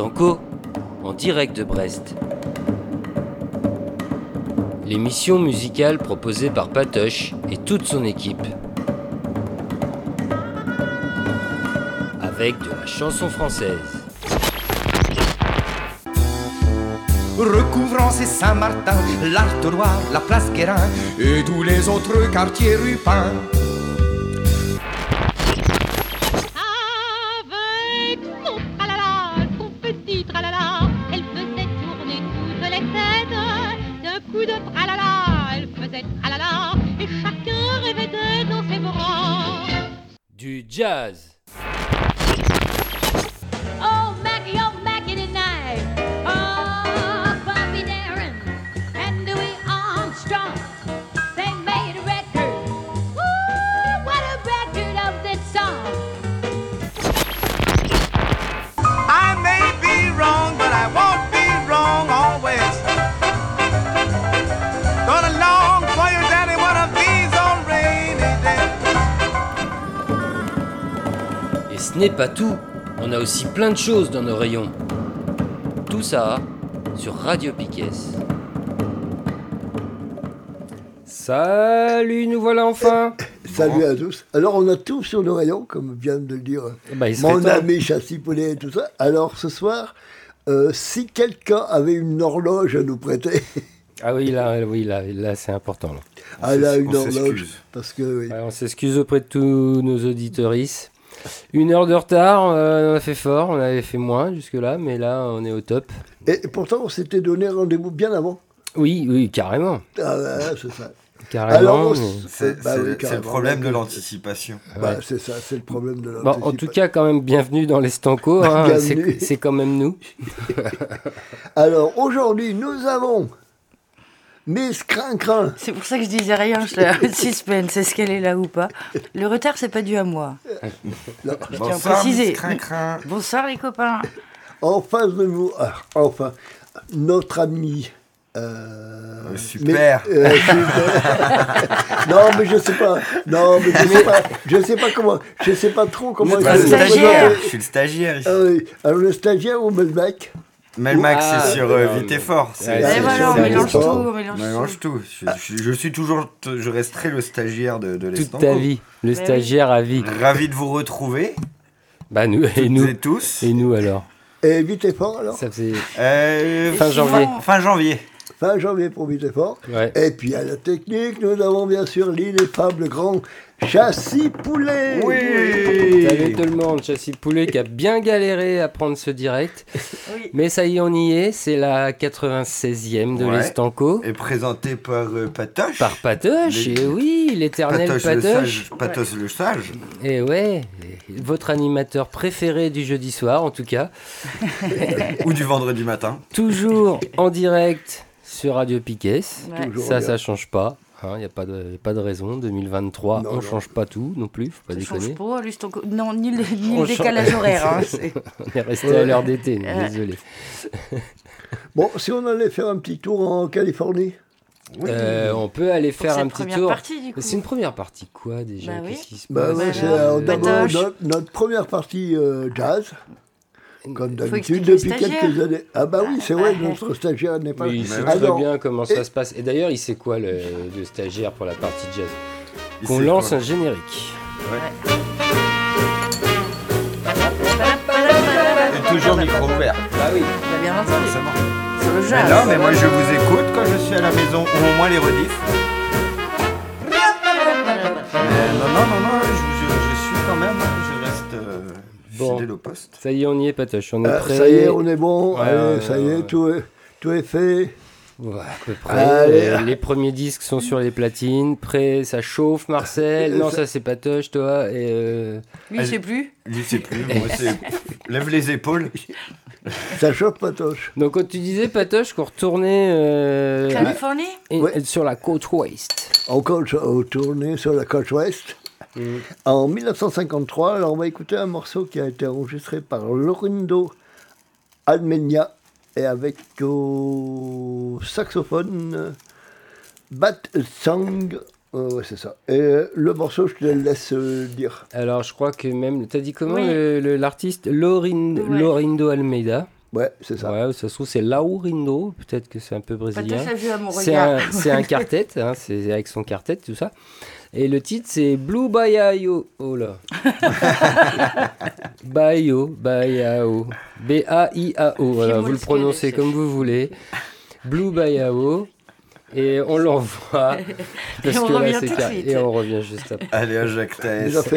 En direct de Brest. L'émission musicale proposée par Patoche et toute son équipe. Avec de la chanson française. recouvrant c'est Saint-Martin, l'Artois, la place Guérin et tous les autres quartiers rupins. N'est pas tout, on a aussi plein de choses dans nos rayons. Tout ça sur Radio Piquet. Salut, nous voilà enfin Salut à tous. Alors, on a tout sur nos rayons, comme vient de le dire Bah, il serait mon temps. ami Chassis Poulet et tout ça. Alors, ce soir, euh, si quelqu'un avait une horloge à nous prêter, Ah oui, là, oui, là, là c'est important. Là. elle a s'ex- une on horloge. Parce que, oui. Ouais, on s'excuse auprès de tous nos auditorices. Une heure de retard, euh, on a fait fort, on avait fait moins jusque-là, mais là, on est au top. Et pourtant, on s'était donné rendez-vous bien avant. Oui, oui, carrément. Ah, c'est ça. Carrément. C'est Bah c'est oui, le- problème de l'anticipation. Bah, Ouais. c'est ça, c'est le problème de Bon, l'anticipation. en tout cas, quand même, bienvenue dans les Stanco. hein, c'est quand même nous. Alors, aujourd'hui, nous avons Miss Crin-Crin. C'est pour ça que je disais rien, je suspense, est-ce qu'elle est là ou pas Le retard, c'est pas dû à moi. Non, tiens à Bonsoir, préciser. Bonsoir les copains. En face de vous, ah, enfin, notre ami. euh, Euh, super. mais- euh, super. non, mais je sais pas. Non, mais je sais pas. Je sais pas comment. Je sais pas trop comment. Bah, il le stagiaire. Je suis le stagiaire ici. Ah. Alors le stagiaire ou le mec? Melmax, Ah, c'est sur non, euh, mais- Vite et Fort. Ouais, C'est- voilà, sur on Vite et mélange tout, Fort. on mélange tout. tout. Je, je- je suis toujours, je resterai le stagiaire de, de Toute ta vie. Le oui. stagiaire à vie. Ravi de vous retrouver, Bah, nous, et nous. et tous. Et nous alors Et vite et fort alors Ça faisait. Euh, Fin janvier. Fin janvier. Fin janvier pour vite et fort. Ouais. Et puis à la technique, nous avons bien sûr l'ineffable grand châssis poulet. Oui. Salut tout le monde, Châssis Poulet qui a bien galéré à prendre ce direct. Oui. Mais ça y est, on y est. C'est la 96e de Ouais. l'Estanco. Et présenté par euh, Patoche. Par Patoche, Les- et oui, l'éternel Patoche le Patoche. sage. Patoche le sage. Et ouais, votre animateur préféré du jeudi soir, en tout cas. Ou du vendredi matin. Toujours en direct sur Radio Piquet. Ouais. Ça, bien. ça change pas. Il n'y a, pas de- y a pas de raison. 2023, Non, on non. change pas tout non plus. Faut pas Ça change déconner. pas, Non, ni le, ni le décalage change- horaire. hein, On est resté à l'heure d'été, Ouais. désolé. Bon, si on allait faire un petit tour en Californie. Euh, on peut aller faire un petit première tour. C'est une première partie quoi déjà? Bah oui. Qu'est-ce qui se Bah passe? ouais, alors, euh, d'abord notre première partie euh, jazz, comme d'habitude depuis quelques années. Ah bah oui, c'est vrai, Ah, notre stagiaire n'est pas Oui, il Bah sait oui. très bien comment ça se passe. Et d'ailleurs, il sait quoi le, le stagiaire pour la partie jazz? Il Qu'on lance quoi. un générique. Et toujours micro ouvert. Ah oui. Bah, bien entendu. Sur le Mais non, mais moi je vous écoute quand je suis à la maison, ou au moins les rediffs. Mais non, non, non, non, Bon. fidèle au poste. Ça y est, on y est, Patoche. On est Euh, prêt. ça y est, on est bon, Ouais, allez, ouais, ça y est, tout est, tout est fait. Ouais, à peu près. Allez. Euh, les premiers disques sont sur les platines. Prêt, ça chauffe, Marcel. Non, ça c'est Patoche, toi. Et euh, Lui, je sais plus. Lui, c'est plus, moi c'est. Lève les épaules. Ça chauffe, Patoche. Donc, quand tu disais, Patoche, qu'on retournait euh, Californie? et- Ouais. sur la côte ouest. Encore au tourné sur la côte ouest. Mm. En 1953, alors on va écouter un morceau qui a été enregistré par Lorindo Almenia et avec au saxophone Bat Song. Euh, ouais, c'est ça. Et le morceau, je te le laisse euh, dire. Alors, je crois que même. T'as dit comment Oui. l'artiste? Lorin- Ouais. Lorindo Almeida. Ouais, c'est ça. Ouais, ça se trouve, c'est Laurindo. Peut-être que c'est un peu brésilien. Peut-être vu à mon C'est regard. un, c'est un quartet, hein, c'est avec son quartet, tout ça. Et le titre, c'est Blue Bayao. Oh là. Bayao, Bayao. B-A-I-A-O. Voilà, vous le prononcez comme vous voulez. Blue Bayao. Et on l'envoie. Parce on que là, c'est car-. Et on revient juste après. Allez, à Jacques Taès.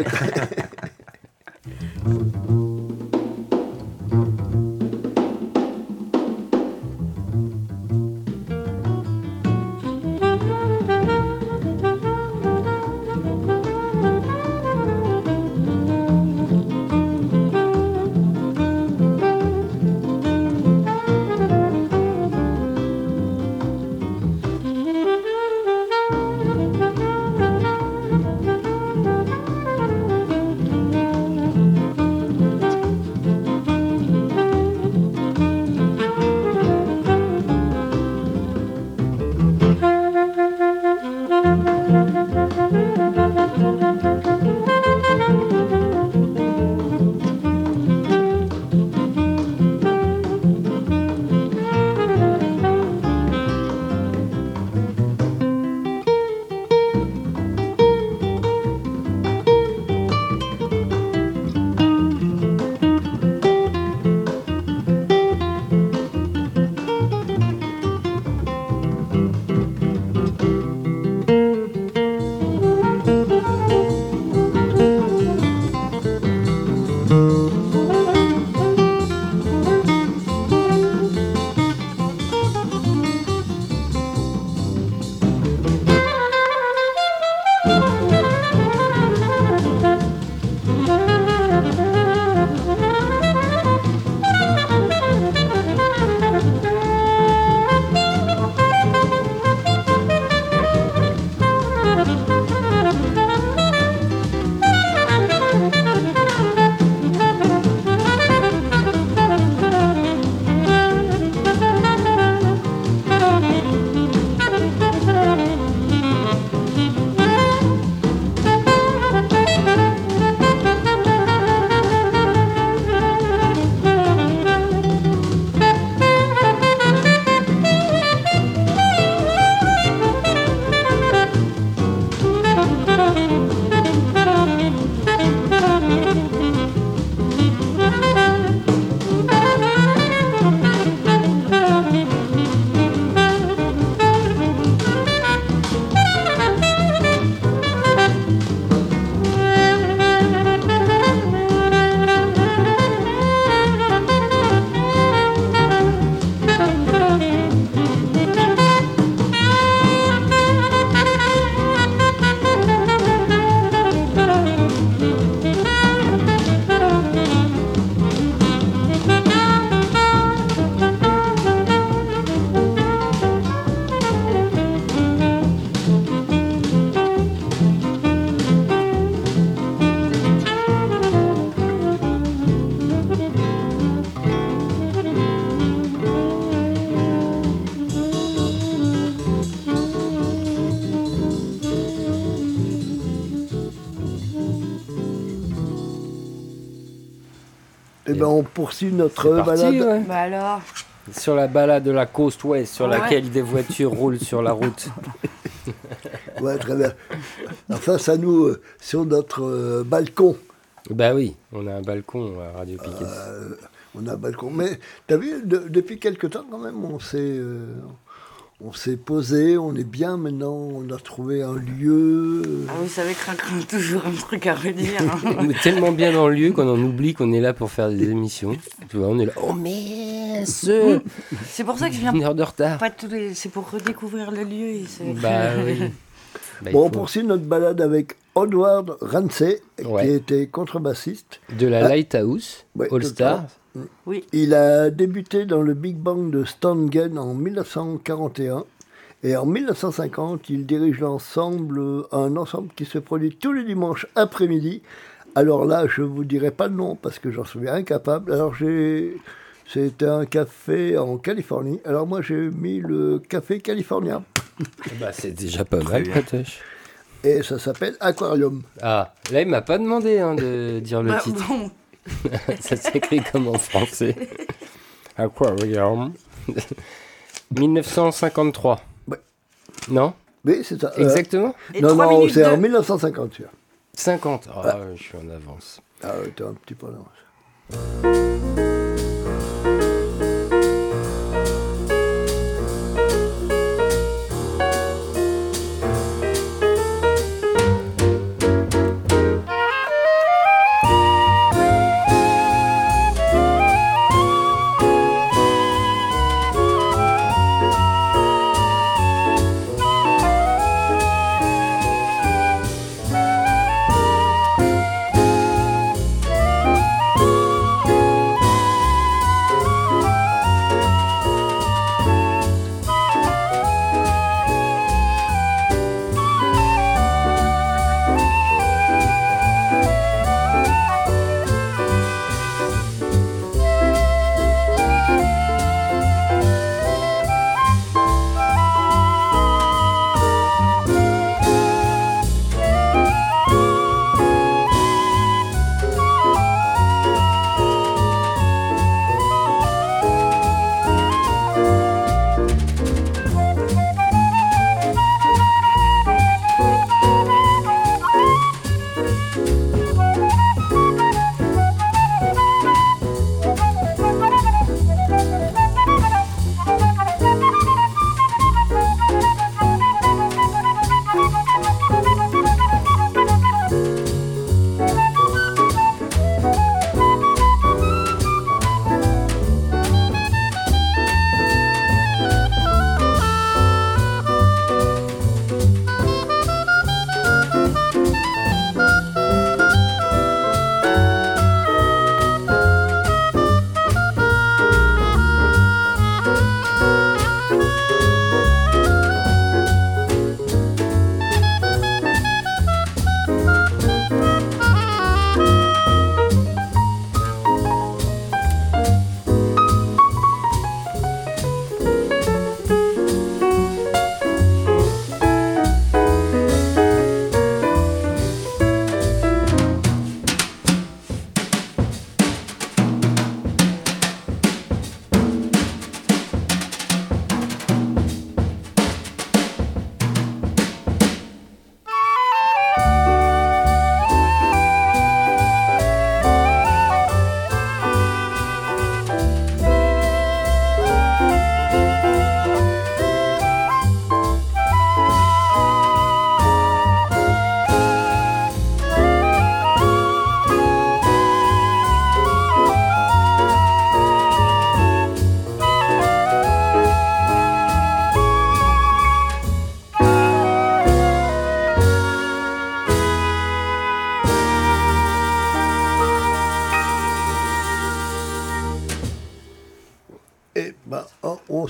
ben, on poursuit notre parti, balade. ouais. Bah alors, Sur la balade de la côte ouest, sur Ouais. laquelle des voitures roulent sur la route. Ouais, très bien. En face à nous, euh, sur notre euh, balcon. Bah oui, on a un balcon à Radio Piquet. Euh, on a un balcon. Mais tu as vu, de- depuis quelque temps, quand même, on s'est, euh, on s'est posé, on est bien maintenant, on a trouvé un lieu. ah, vous savez, Crin-Crin a toujours un truc à redire. hein. On est tellement bien dans le lieu qu'on en oublie qu'on est là pour faire des émissions. Tu vois, on est là. Oh mais ce C'est pour ça que je viens Une heure de retard. pas tous les... C'est pour redécouvrir le lieu. et Bah oui. Bah, Bon, on poursuit notre balade avec Edward Ramsey, Ouais. qui était contrebassiste. De la Ah. Lighthouse, Ouais, All Star. Oui. Il a débuté dans le Big Bang de Stangen en 1941 et en 1950, il dirige l'ensemble, un ensemble qui se produit tous les dimanches après-midi. Alors là, je vous dirai pas le nom parce que j'en suis incapable. Alors j'ai, c'était un café en Californie. Alors moi j'ai mis le café californien Bah, c'est déjà pas mal. Patoche. et ça s'appelle Aquarium. Ah, là, il m'a pas demandé hein, de dire le Bah, titre. bon, Ça s'écrit comme en français. Aquarium. 1953. Ouais. Non? Oui, c'est ça. Euh, Exactement Et non, 3 non, minutes c'est en de- 1950, celui-là. 50. Ah, je suis en avance. Ah, ouais, t'es un petit peu en avance.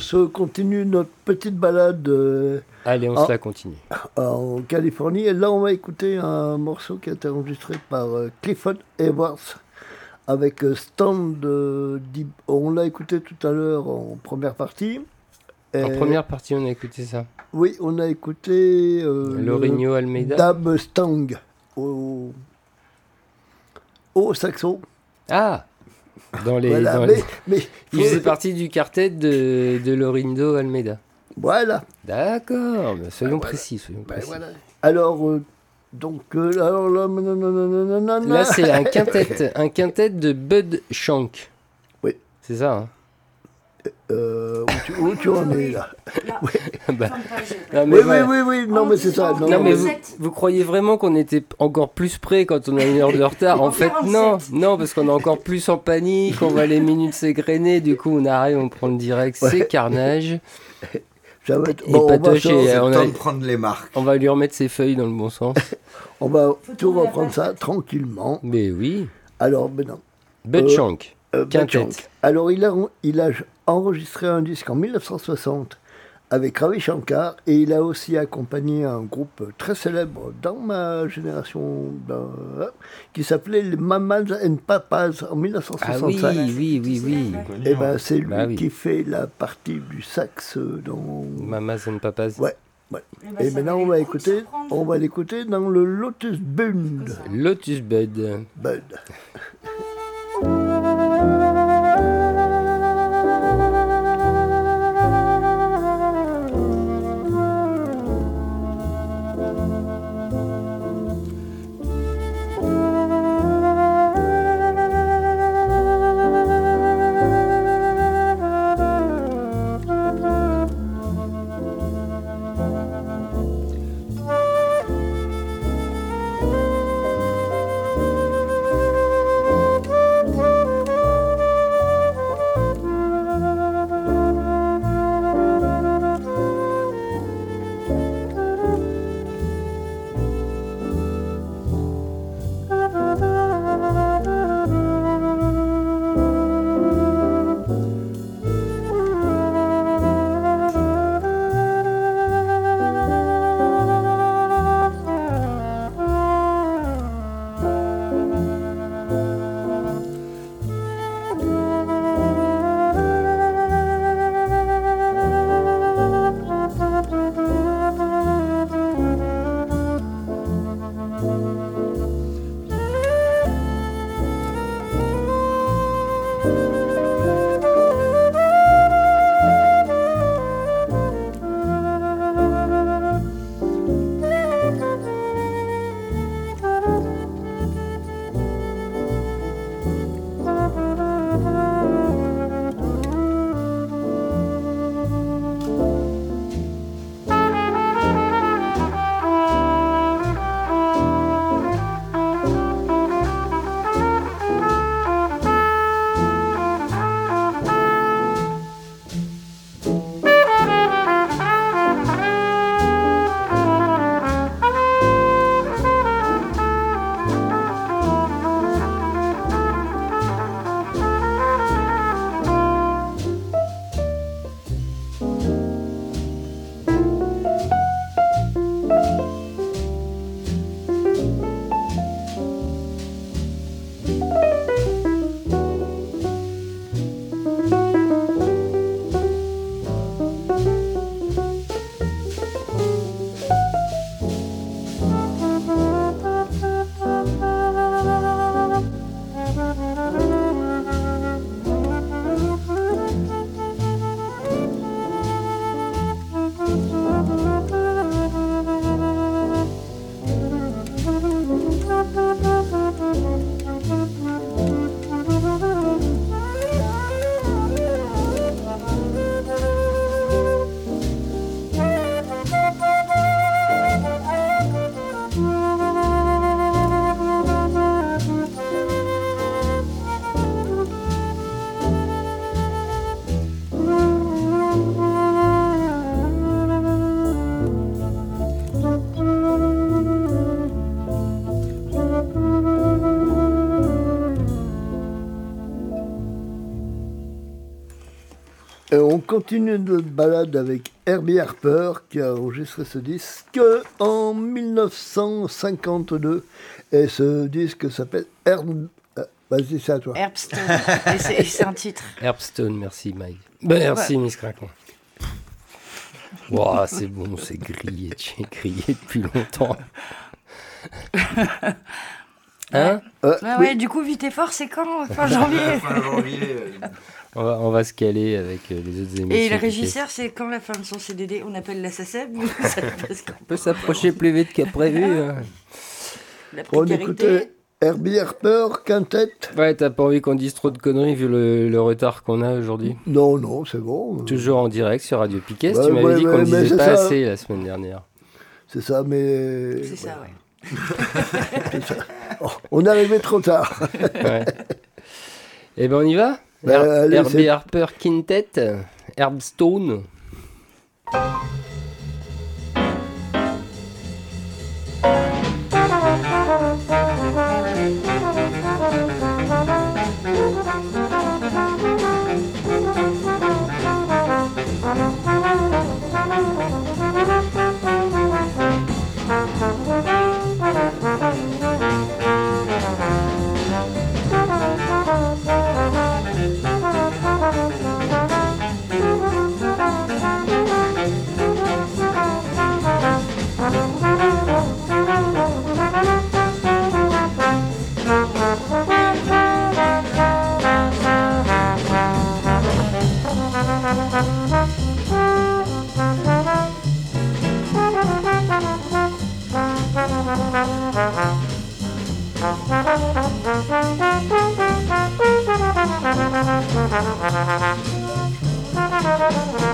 Se continue notre petite balade euh, Allez, on Ah. se la continue. en Californie. Et là, on va écouter un morceau qui a été enregistré par euh, Clifford Edwards avec euh, Stand. euh. On l'a écouté tout à l'heure en première partie. En première partie, on a écouté ça. Oui, on a écouté Lorigno Almeida. Dab Stang au, au saxo. Ah Dans les. Voilà, dans mais, les- mais Il faisait partie du quartet de, de Lorindo Almeida. Voilà. D'accord, mais soyons voilà. précis, soyons précis. voilà. Alors, euh, donc, euh, alors là, nanana, Là, c'est un quintet, un quintet de Bud Shank. Oui. C'est ça, hein Euh, où, tu, où tu en es là Bah, non, Oui, voilà. oui, oui, oui, non, mais c'est ça. Non, Non, mais vous, vous croyez vraiment qu'on était encore plus près quand on a une heure de retard En fait, non, non, parce qu'on est encore plus en panique, on voit les minutes s'égrener, du coup, on arrive, on prend le direct, c'est Ouais. carnage. ça va être- Et bon, on, va Patoche on le a- temps de prendre les marques. On va lui remettre ses feuilles dans le bon sens. on va tout reprendre ça tranquillement. Mais oui, Alors, maintenant. Bud Euh, Shank. Euh. Bud. Alors, il a, il a enregistré un disque en 1960 avec Ravi Shankar et il a aussi accompagné un groupe très célèbre dans ma génération dans- qui s'appelait les Mamas and Papas en Ah oui, 1965. oui, oui, oui. Et ben c'est lui Bah oui. qui fait la partie du sax dans. Mamas and Papas. Ouais, ouais. Eh ben, Et maintenant on va écouter, on va l'écouter dans le Lotus Bund. Lotus Bud. Bud. Continue notre balade avec Herbie Harper qui a enregistré ce disque en 1952. Et ce disque s'appelle Herb... euh, Vas-y, c'est à toi. Herbstone. Et c'est- un titre. Herbstone, merci Mike. Ben, merci Miss Craquant. Ouah, c'est bon, c'est grillé, j'ai grillé depuis longtemps. Hein? Euh, Ouais, oui, ouais, du coup, vite et fort, c'est quand? Fin janvier. Fin janvier. Euh, on va, on va se caler avec euh, les autres émissions. Et le régisseur, c'est quand la fin de son CDD On appelle la quand On peut s'approcher plus vite que prévu. hein. La on écoutait Herbie Harper, Quintet. Ouais, t'as pas envie qu'on dise trop de conneries vu le, le retard qu'on a aujourd'hui Non, non, c'est bon. Toujours en direct sur Radio Piquet. Ouais, tu m'avais ouais, dit qu'on ne disait pas ça. assez la semaine dernière. C'est ça, mais. C'est ça, ouais. Oh, on est arrivé trop tard. Ouais. Eh ben on y va? Herbie c'est- Harper Quintet, Herbstone. Micro.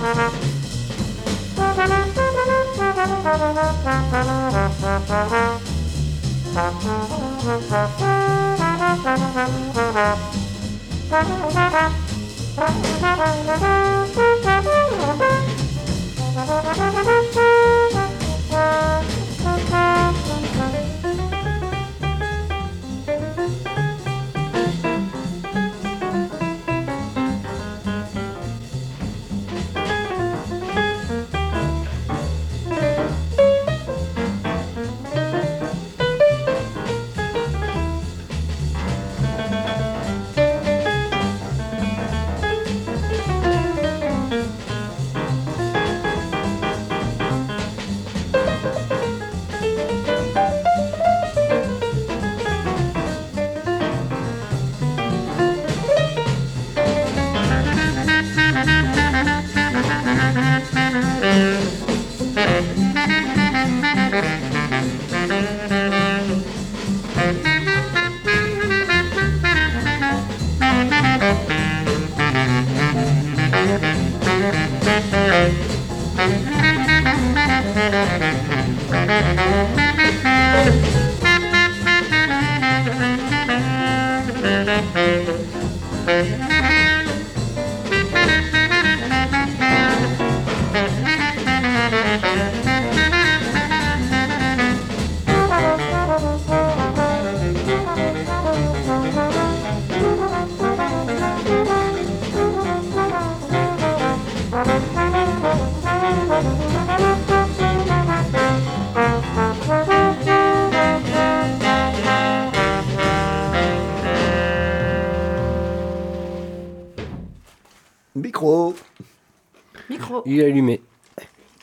Est allumé.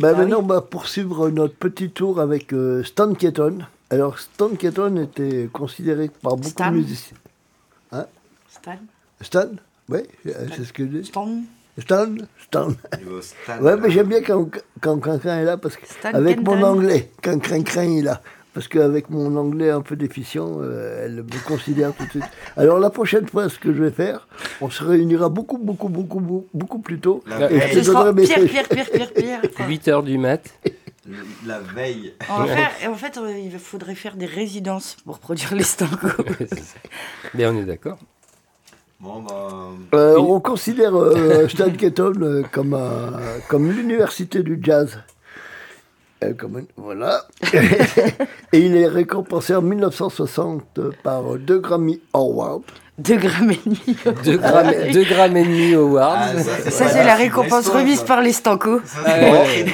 Bah, Ah maintenant, on va poursuivre notre petit tour avec euh, Stan Keaton. Alors, Stan Keaton était considéré par beaucoup Stan de musiciens. Stan. Stan? Oui, c'est ce que je dis. Stan. Stan Stan. stade, Ouais, mais j'aime bien quand, quand quelqu'un est là, parce que Stan avec mon anglais, quand Crin est là. Parce qu'avec mon anglais un peu déficient, euh, elle me considère tout de suite. Alors la prochaine fois, ce que je vais faire, on se réunira beaucoup, beaucoup, beaucoup, beaucoup, beaucoup plus tôt. La et veille. je te Ce sera donnerai mes pire, fiches. pire, pire, pire, pire. 8h du mat. La veille. On va faire- en fait, euh, il faudrait faire des résidences pour produire les stangos. Mais on est d'accord. Bon, bah. Euh, on considère euh, Stan Keaton euh, comme, comme l'université du jazz. Euh, comme- voilà. et il est récompensé en 1960 par deux Grammy Awards. 2 grammes et demi. 2 grammes, deux grammes et demi awards. Ah, Ça, c'est la récompense remise par les Stanco. Ah, ouais.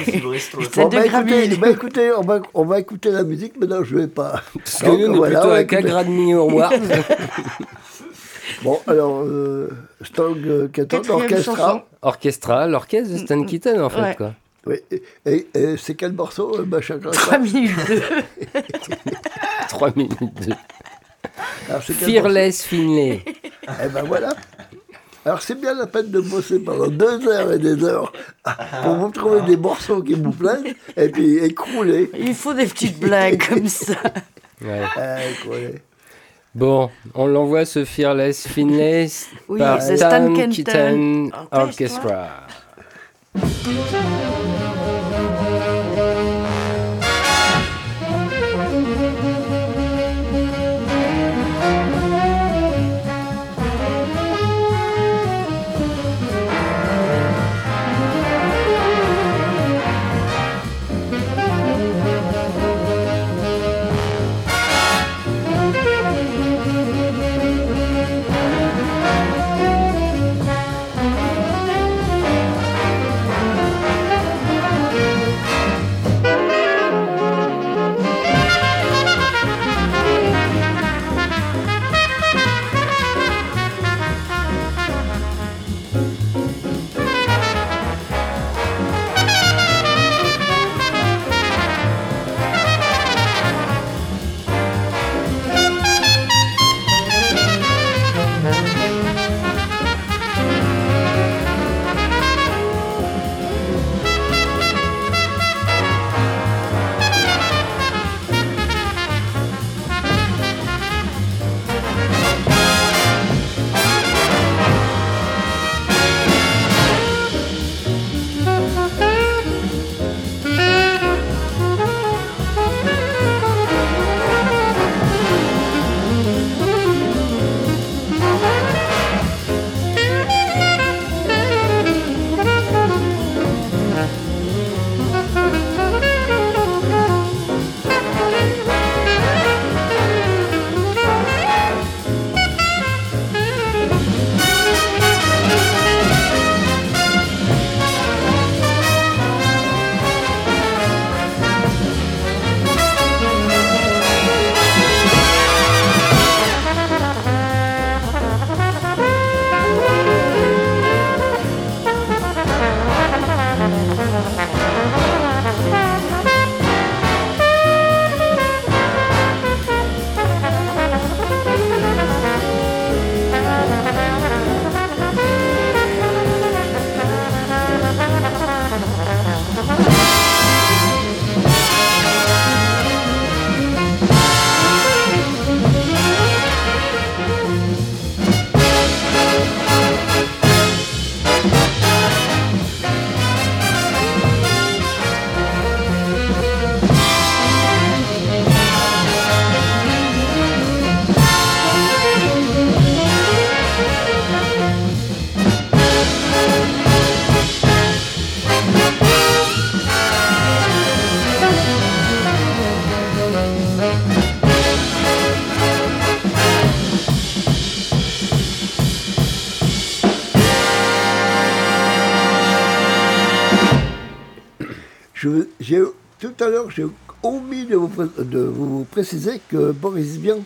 Bon, deux bah, écoutez, bah, écoutez, on va, on va écouter la musique, maintenant je vais pas. Parce que nous, on est Voilà, plutôt à écouter. 4 grammes awards. Bon, alors, euh, Stog euh, Keaton, Quatrième orchestra. chanson. Orchestra, l'orchestre de Stan Keaton, en fait, Ouais. quoi. Oui, et, et- et c'est quel morceau, euh, Bachar 3 minutes 2. 3 minutes de... Alors, c'est quel Fearless Finlay. Eh ben voilà. Alors, c'est bien la peine de bosser pendant deux heures et des heures pour vous trouver des morceaux qui vous plaisent et puis écrouler. Il faut des petites blagues comme ça. Ouais. Euh, écrouler. Bon, on l'envoie ce Fearless Finlay Oui, par The Stan Kenton Orchestra. Orchestra. De vous, préciser que Boris Vian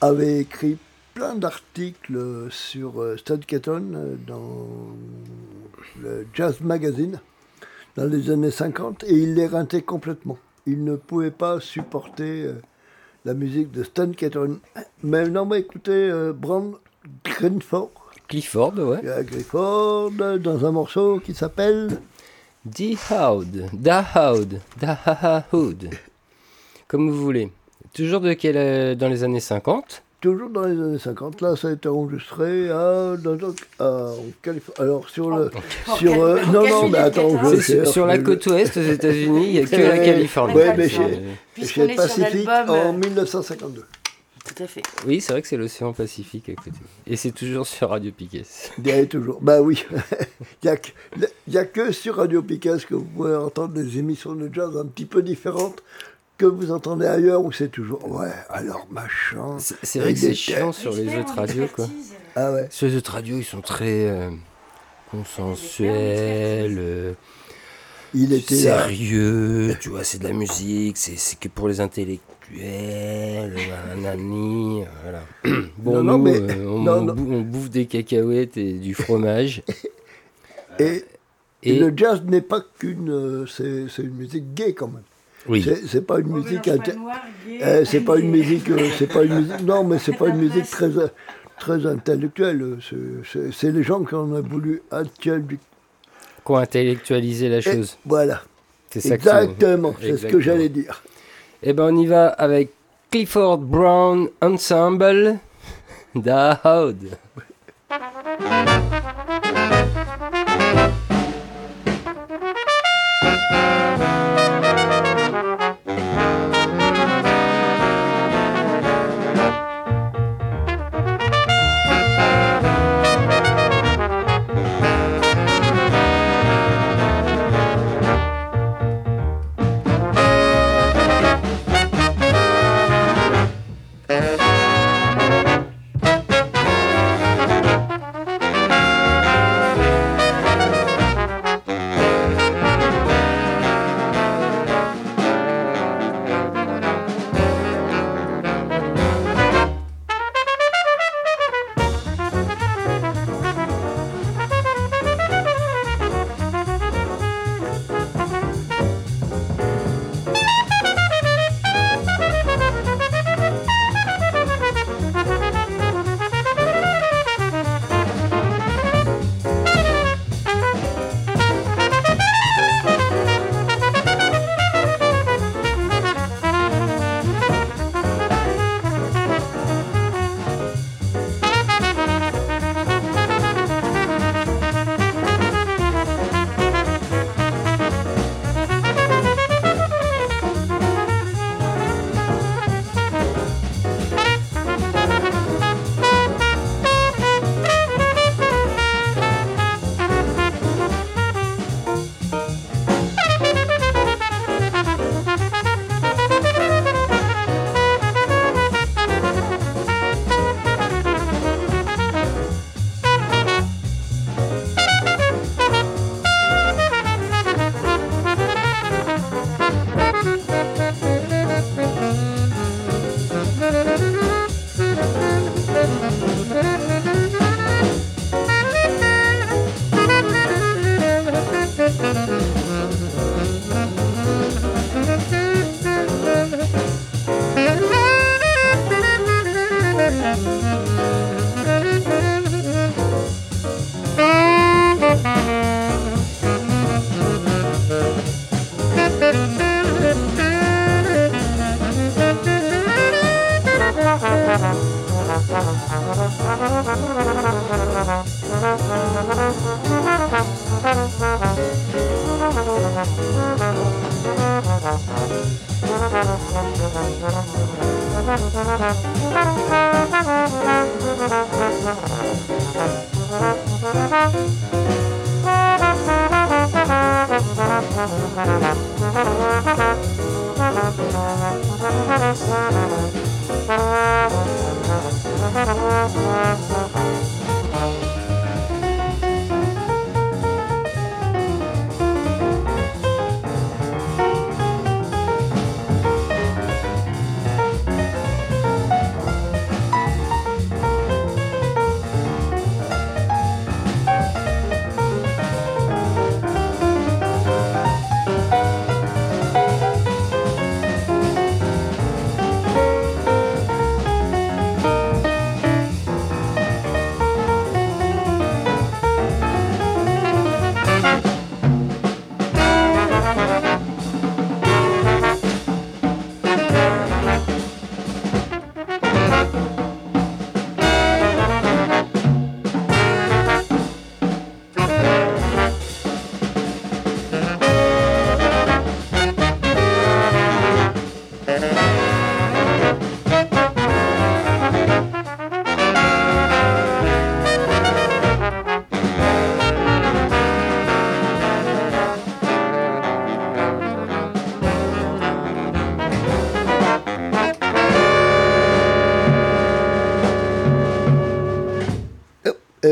avait écrit plein d'articles sur euh, Stan Keaton euh, dans le Jazz Magazine dans les années 50 et il les rintait complètement. Il ne pouvait pas supporter euh, la musique de Stan Keaton. Mais non, mais écoutez, Brand Greenford, Clifford, ouais. euh, dans un morceau qui s'appelle Die Haud, Da Hood. Comme vous voulez. Toujours de quelle, euh, dans les années 50. Toujours dans les années 50, là, ça a été enregistré à, dans- à- en Californie. Alors, sur le. sur, euh, en non, non, mais attends, je sur, sur la côte ouest aux États-unis, il n'y a que la Californie. ouais, mais C'est- chez, chez l'album, en euh, 1952. Tout à fait. Oui, c'est vrai que c'est l'océan Pacifique à côté. Et c'est toujours sur Radio Piquet. Il y a toujours. Bah oui. Il n'y a, a que sur Radio Piquet que vous pouvez entendre des émissions de jazz un petit peu différentes que vous entendez ailleurs où c'est toujours. Ouais, alors machin. C'est c'est vrai que c'est chiant sur les autres radios, quoi. Ah ouais. Sur les autres radios, ils sont très euh, consensuels, euh, Il était là. sérieux, tu vois, c'est de la musique, c'est que pour les intellectuels, nanani, voilà. Bon, Non, non, nous, mais- euh, on, non, on non. bou- on bouffe des cacahuètes et du fromage. Et, Et le jazz n'est pas qu'une. euh, c'est une musique gay quand même. Oui, C'est pas une musique. Eh, c'est pas une musique. euh, c'est pas une musique. Non, mais c'est pas une musique très très intellectuelle. C'est- les gens qui en ont voulu intellectualiser. qu'on intellectualiser la chose. Voilà. C'est ça que Exactement. C'est ce que j'allais dire. Eh ben, on y va avec Clifford Brown Ensemble, Dowd.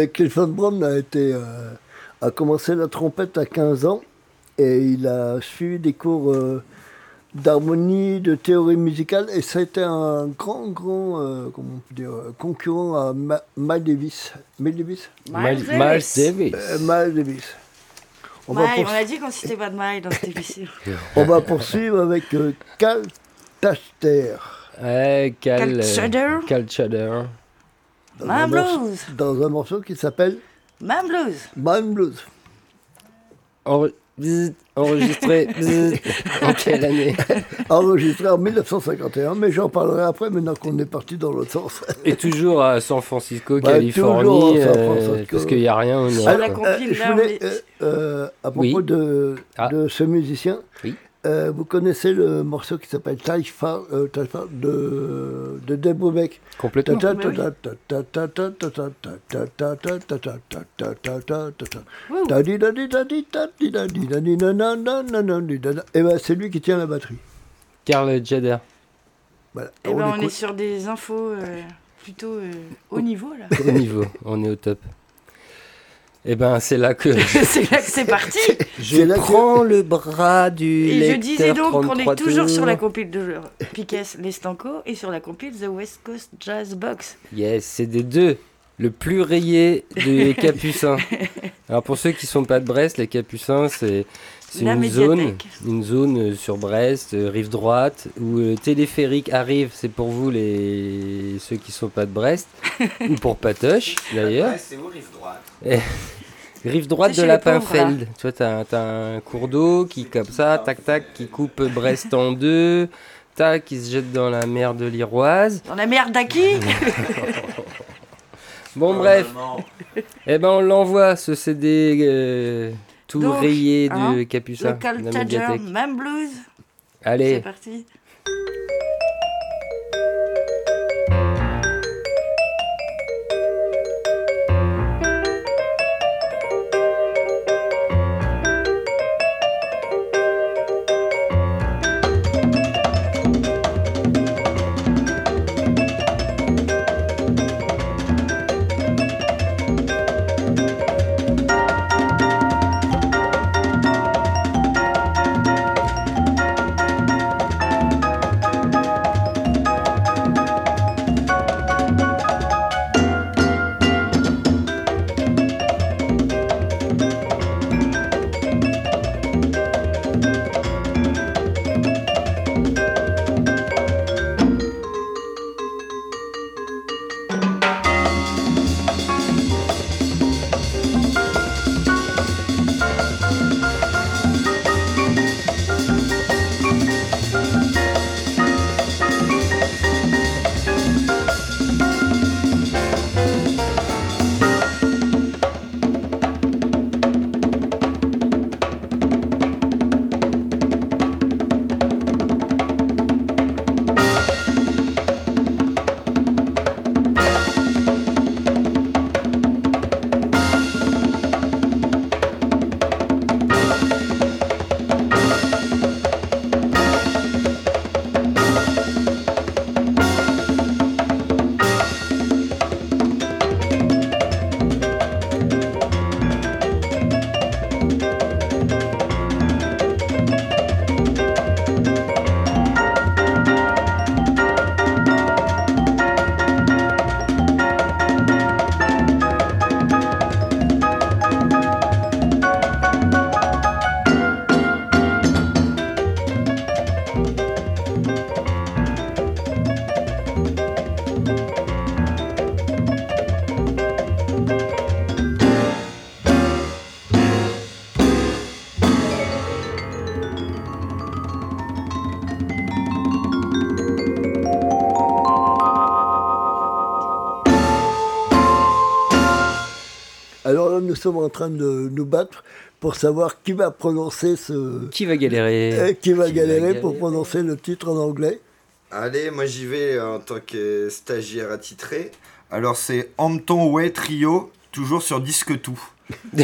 Et Clifford Brown a, été, euh, a commencé la trompette à 15 ans et il a suivi des cours euh, d'harmonie, de théorie musicale et ça a été un grand, grand euh, comment on peut dire, euh, concurrent à Ma- Miles Davis. Miles Davis? Miles, Miles Davis. Euh, Miles Davis. On on a dit qu'on citait pas de Mike dans cette émission. on va poursuivre avec euh, Cal Tachter. Ouais, Cal, Cal euh. Cal. Dans Man un morceau- Blues. Dans un morceau qui s'appelle Man Blues. Man Blues. Enregistré en quelle année enregistré en 1951, mais j'en parlerai après maintenant qu'on est parti dans l'autre sens. Et toujours à San Francisco, Bah, Californie, toujours à San euh, parce qu'il n'y a rien au nord. Con- compile, je voulais, euh, euh, à propos Oui. de, Ah. de ce musicien, Oui. Vous connaissez le morceau qui s'appelle Taifa de, de Deboubec Complètement. Et c'est lui qui tient la batterie. Carl Jader. Ben on, est sur des infos plutôt haut niveau là. Haut niveau, on est au top. Et ben c'est là que c'est là que c'est parti. je que- prends le bras du Et je disais donc qu'on 33 est toujours sur la compile de Piquet Lestanco et sur la compile The West Coast Jazz Box. Yes, c'est des deux. Le plus rayé des Capucins. Alors pour ceux qui sont pas de Brest, les Capucins, c'est c'est une zone, une zone euh, sur Brest, euh, rive droite, où le téléphérique arrive. C'est pour vous les ceux qui sont pas de Brest, ou pour Patoche d'ailleurs. c'est où, rive droite? Rive droite C'est de la les pauvres, là. Pinfeld. Tu vois, t'as t'as un cours d'eau qui, comme ça, tac tac, qui coupe Brest en deux, tac, qui se jette dans la mer de l'Iroise. Dans la merde d'Aki Bon, bref. Eh ben, on l'envoie, ce CD euh, tout Donc, rayé de hein, Capucin, Le Cal de la Tadger, même blues. C'est Allez, parti. Nous sommes en train de nous battre pour savoir qui va prononcer ce. qui va galérer euh, qui va Qui va galérer pour prononcer le titre en anglais. Allez, moi j'y vais euh, en tant que stagiaire attitré. Alors c'est Hampton Way Trio, toujours sur disque tout.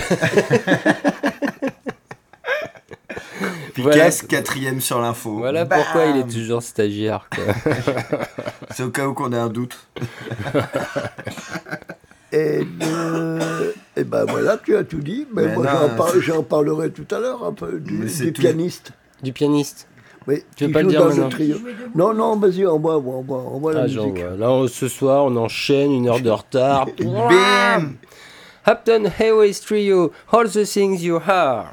Voilà. quatrième sur l'info. Voilà pourquoi il est toujours stagiaire. quoi. C'est au cas où qu'on ait un doute. Et de Ben voilà, tu as tout dit. Mais, Mais moi, j'en par- c'est- j'en parlerai tout à l'heure un peu du, pianiste. Du pianiste. Oui, Tu veux pas le dire dans maintenant trio. Non, non, vas-y, on voit, on voit, on voit la Ah, musique. Là, on- ce soir, on enchaîne une heure de retard. Bim Upton Highways Trio, All the Things You Are.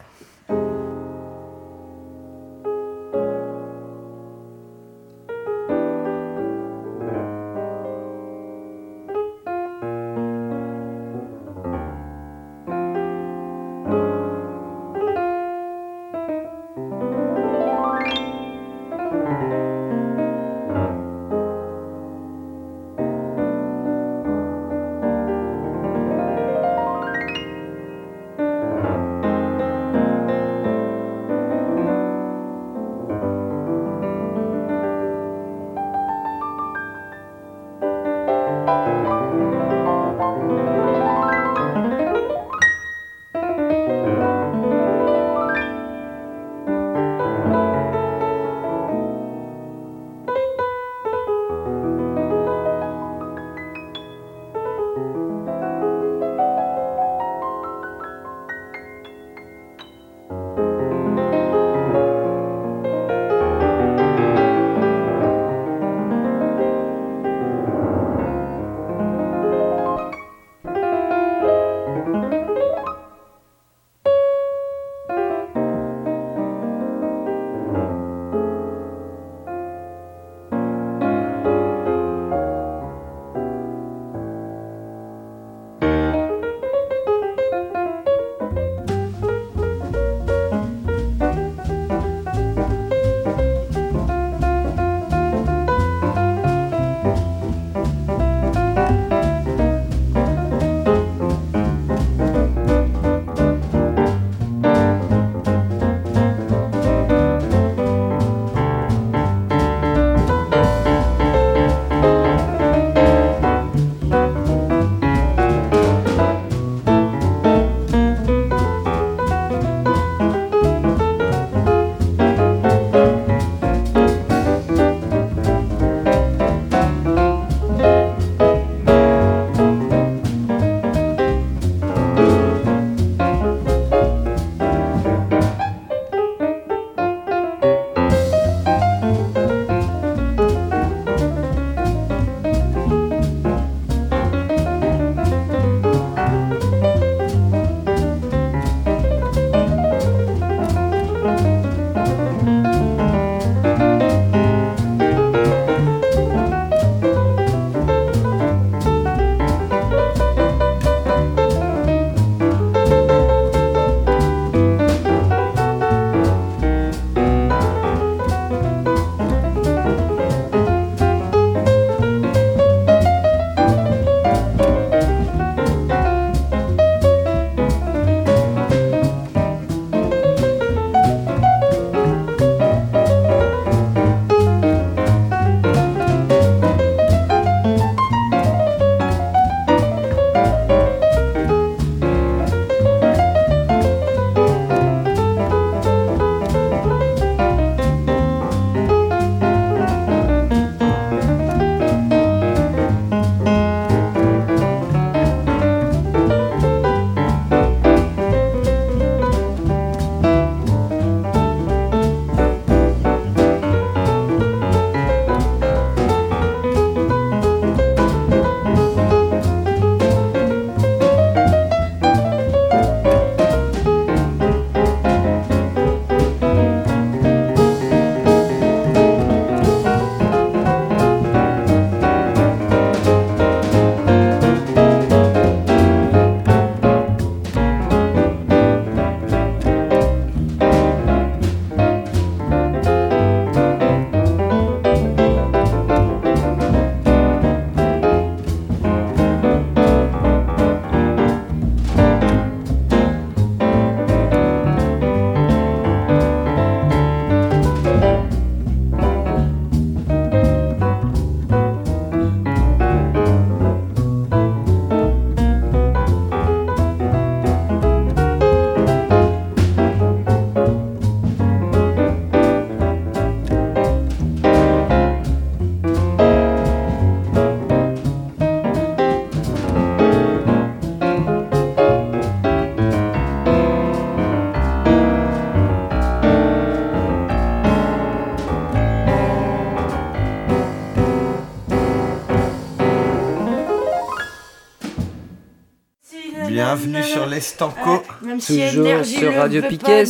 Sur l'Estanco. Toujours sur Radio Piquet,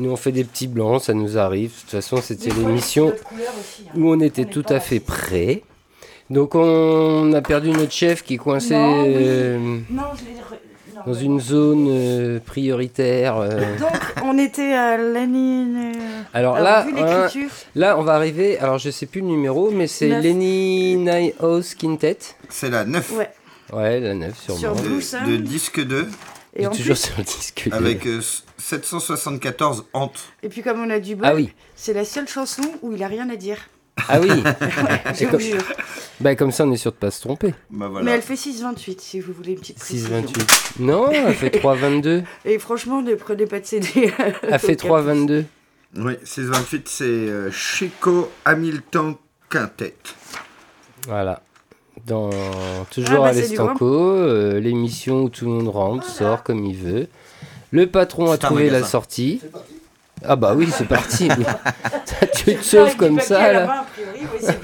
nous, on fait des petits blancs, ça nous arrive. De toute façon, c'était l'émission hein. où on était On tout à fait prêts. Donc, on a perdu notre chef qui est coincé Non, oui. euh, Non, je l'ai re- non, dans une zone euh, prioritaire. euh. Donc, on était à Lénine. Alors, Alors, là, hein, là, on va arriver. Alors, je sais plus le numéro, mais c'est. Lenny Ninehouse Quintet. C'est la 9 ouais. Ouais, la 9 sûrement. Sur Blue de, Sun. de disque 2 Et, en toujours plus, sur le disque. dur. avec euh, 774 hantes. et puis, comme on a du bol, Ah oui, c'est la seule chanson où il a rien à dire. ah oui. Je vous comme- jure. bah, comme ça, on est sûr de pas se tromper. Bah Mais elle fait 6,28 si vous voulez une petite précision. 6,28. Non, elle fait 3,22. Et franchement, ne prenez pas de CD. Elle fait 3,22. Oui, 628, c'est euh, Chico Hamilton Quintet. Voilà. Dans, toujours Ah bah, à l'Estanco, euh, l'émission où tout le monde rentre, sort comme il veut. Le patron a trouvé la sortie. Ah bah oui, c'est parti. oui. tu te sauves comme ça là. priori, oui.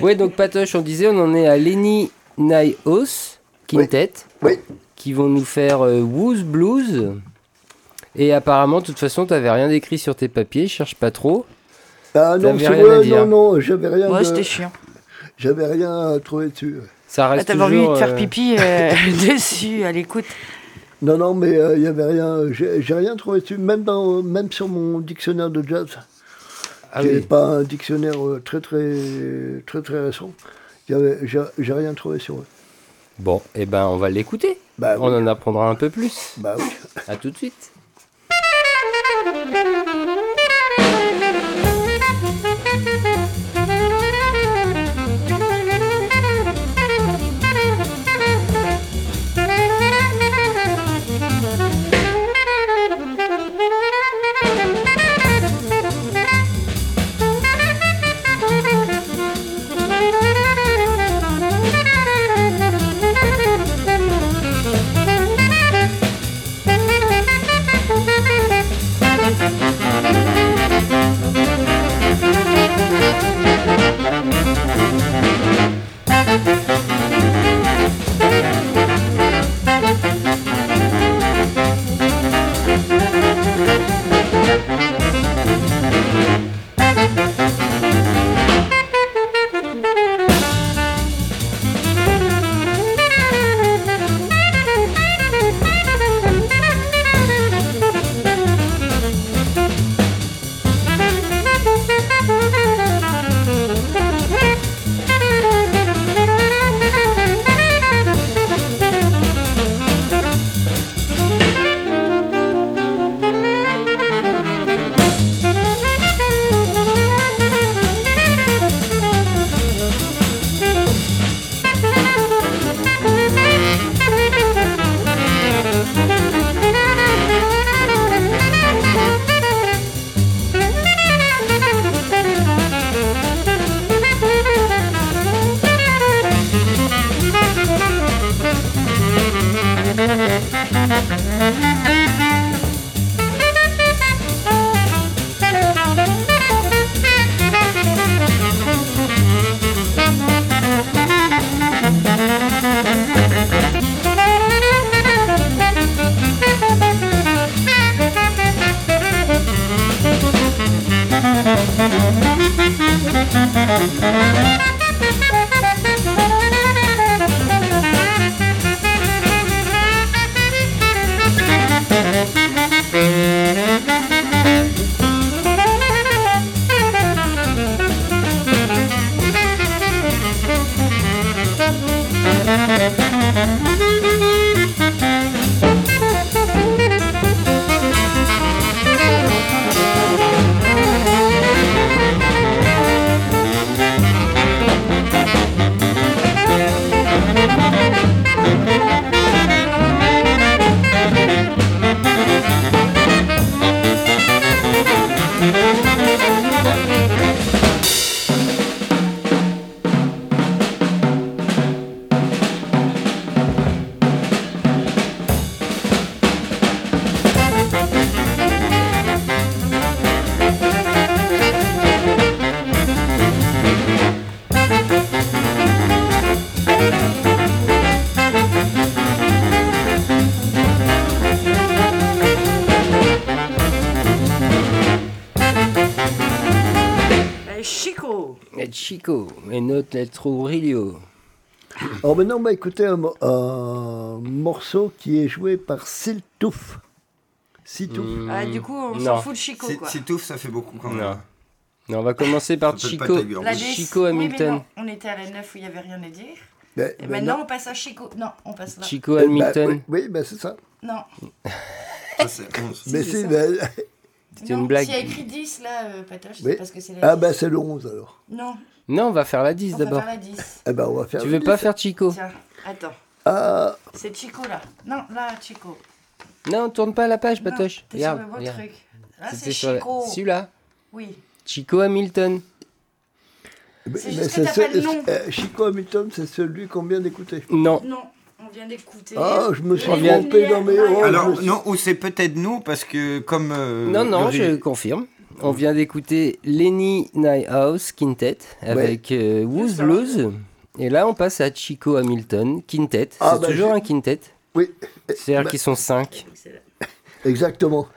Ouais, donc Patoche, on disait, on en est à Lenny Nighos, Quintet, Oui. qui vont nous faire euh, Woo's Blues. Et apparemment, de toute façon, t'avais rien d'écrit sur tes papiers, cherche pas trop. Ah non, rien à dire. non, non, j'avais rien, Ouais, de- c'était chiant. J'avais rien à trouver dessus. Ça Ah, reste T'avais envie de faire euh, pipi euh, dessus à l'écoute. Non, non, mais il n'y avait rien, j'ai rien trouvé dessus, même, dans, même sur mon dictionnaire de jazz, ah qui n'est oui. pas un dictionnaire euh, très, très, très, très récent, il y avait- j'ai rien trouvé sur eux. Bon, et ben, on va l'écouter. Bah, On oui. en apprendra un peu plus. Bah oui. À tout de suite. Chico et notre lettre Rilio. Alors maintenant, on va écouter un, un morceau qui est joué par Siltouf. Siltouf. Hmm, Ah, du coup, on s'en fout de Chico, Si, quoi. si touffe, ça fait beaucoup quand même. Non. Non, on va commencer par Ça Chico, La Oui. 10. Chico Oui, mais Hamilton. non, on était à la 9 où il n'y avait rien à dire. Mais- Et mais maintenant, non. on passe à Chico. Non, on passe là. Chico Eh ben, Hamilton. oui, oui, ben c'est ça. Non. Ça, c'est 11. mais c'est si, ben- C'est une blague. S'il y a écrit 10 là, euh, Patoche, Oui. c'est parce que c'est la Ah 10. ben c'est le 11 alors. Non, Non, on va faire la 10 on va d'abord. faire la 10. Eh ben on va faire. Tu veux pas 10. faire Chico Tiens, attends. Ah, C'est Chico là. Non, là, Chico. Non, tourne pas la page, Non, Patoche. T'es sur Regarde, le bon regarde. truc. Là, c'est la- Chico. celui-là. Oui. Chico Hamilton. C'est mais juste que t'as ce- pas le nom. euh, Chico Hamilton, c'est celui qu'on vient d'écouter. Non. Non, on vient d'écouter. Ah, je me suis trompé dans mes. lumières. oh, je me Alors, suis- non, ou c'est peut-être nous, parce que comme. euh, Non, non, je confirme. On vient d'écouter Lenny Nyhouse Quintet avec euh, Who's Ça. Blues. Et là, on passe à Chico Hamilton Quintet. Ah, C'est bah, toujours un quintet. Oui, C'est-à-dire Bah- qu'ils sont 5. exactement.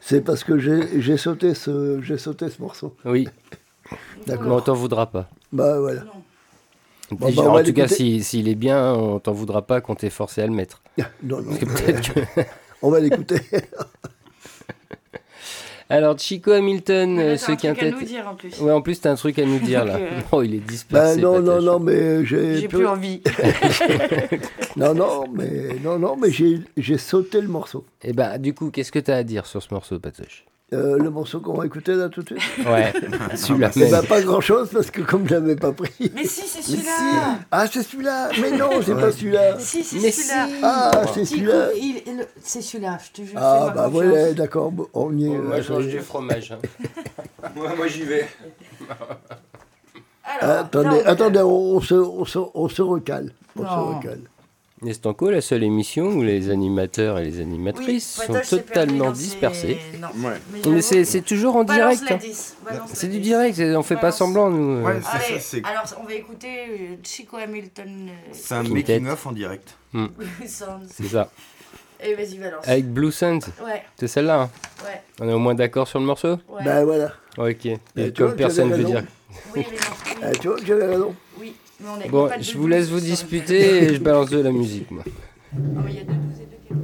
C'est parce que j'ai j'ai sauté ce j'ai sauté ce morceau. Oui, D'accord. mais on t'en voudra pas. Bah voilà. Bon, bah, en tout cas, l'écouter. si- s'il est bien, on t'en voudra pas qu'on t'ait forcé à le mettre. Non, non. Parce que peut-être que... On va l'écouter. Alors, Chico Hamilton, euh, ce un truc à quintet. nous dire en plus. Ouais, en plus, t'as un truc à nous dire là. Euh, Oh, il est Bah dispersé. non, non, Patoche. non, mais j'ai J'ai plus envie. Non, non, mais non, non, mais j'ai j'ai sauté le morceau. Et bah, du coup, qu'est-ce que t'as à dire sur ce morceau, Patoche Euh, le morceau qu'on va écouter là tout de suite. Ouais, celui-là. Eh ben, pas grand chose parce que comme je l'avais pas pris. Mais si, c'est celui-là. Ah, c'est celui-là Mais non, c'est pas celui-là Si, c'est Mais celui-là. Ah, c'est celui-là il- il- c'est celui-là, je te jure. Ah, bah voilà, d'accord, bon, on y est. Oh, moi, euh, je mange du fromage. hein. Ouais, moi j'y vais. Alors, Attendez, attendez, on, on se, on, se, on se recale. On Non. se recale. Nestanco, la seule émission où les animateurs et les Oui, animatrices sont s'est perdu totalement ses- dispersés. Non. Ouais. j'avoue, Mais c'est c'est toujours en balance direct. hein. 10, balance C'est du 10. direct, on fait pas semblant nous. Ouais, c'est Allez, ça, c'est. alors on va écouter euh, Chico Hamilton. euh, C'est un Quintet. making-of en direct. Blue Sounds. C'est ça. Et vas-y, balance. Avec Blue Suns, Ouais, c'est celle-là. hein. ouais, On est au moins d'accord sur le morceau? Ouais. Ben voilà. Ok. Et tu comme vois, personne veut dire. Oui, mais non. Ah, tu vois, j'avais raison. Oui, mais on a Bon, pas je vous laisse vous disputer et je balance de la musique, moi. Mais il y a deux douze et deux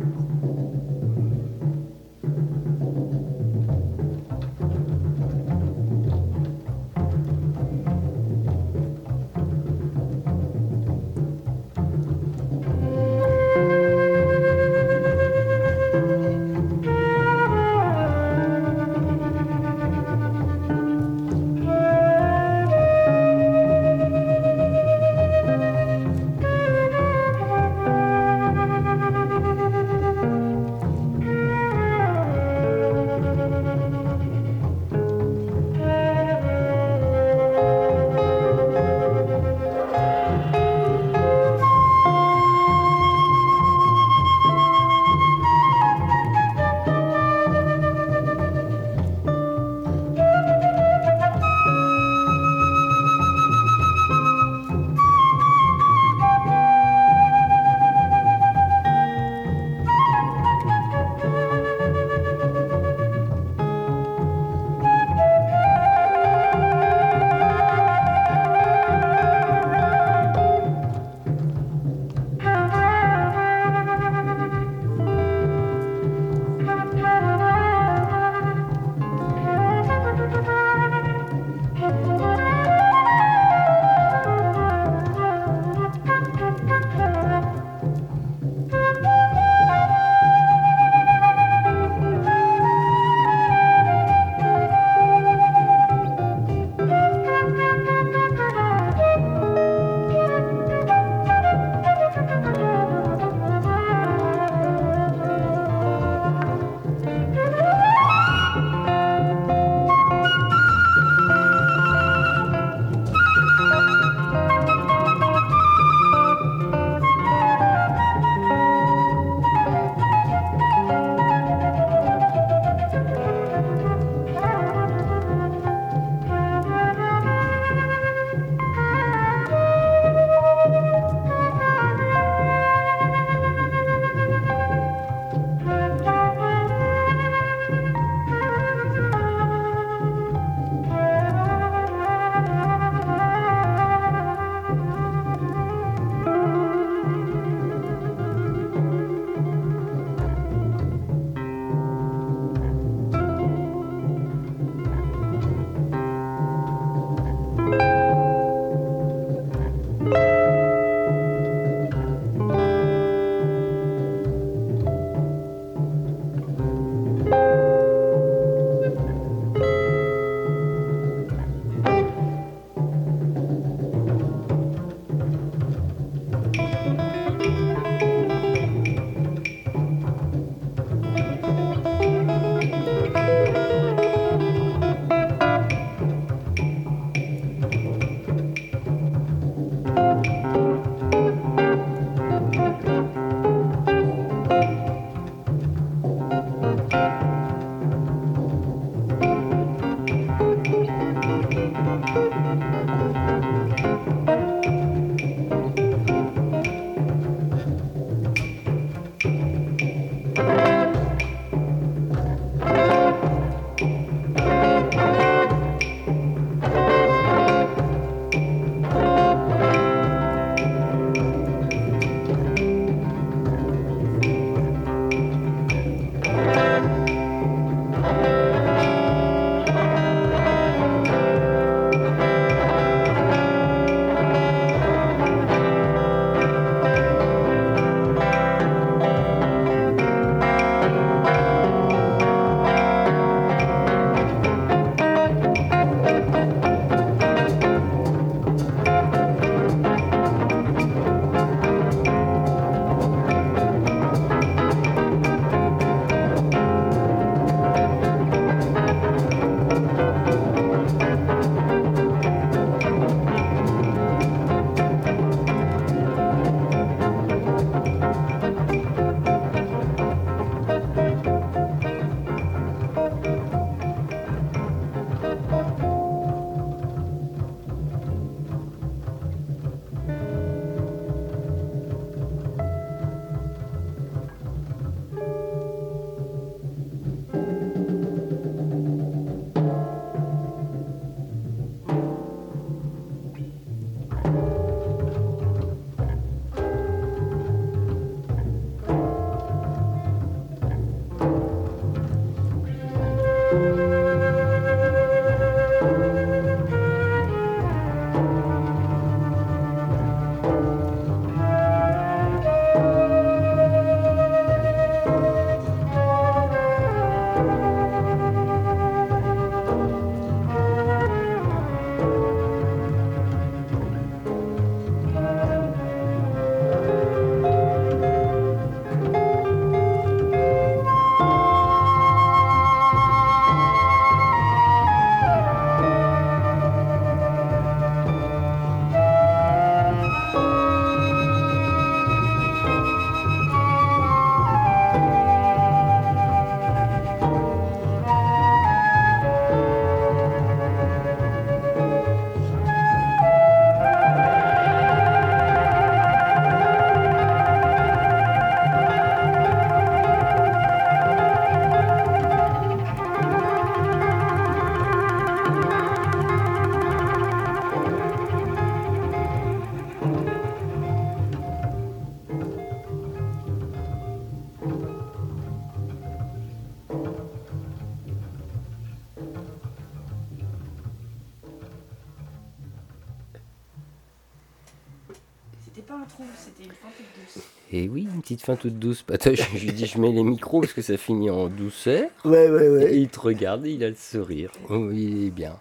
petite fin toute douce. Attends, je lui dis, je mets les micros parce que ça finit en douceur. Ouais, ouais, Et ouais. il te regarde et il a le sourire. Oh, il est bien.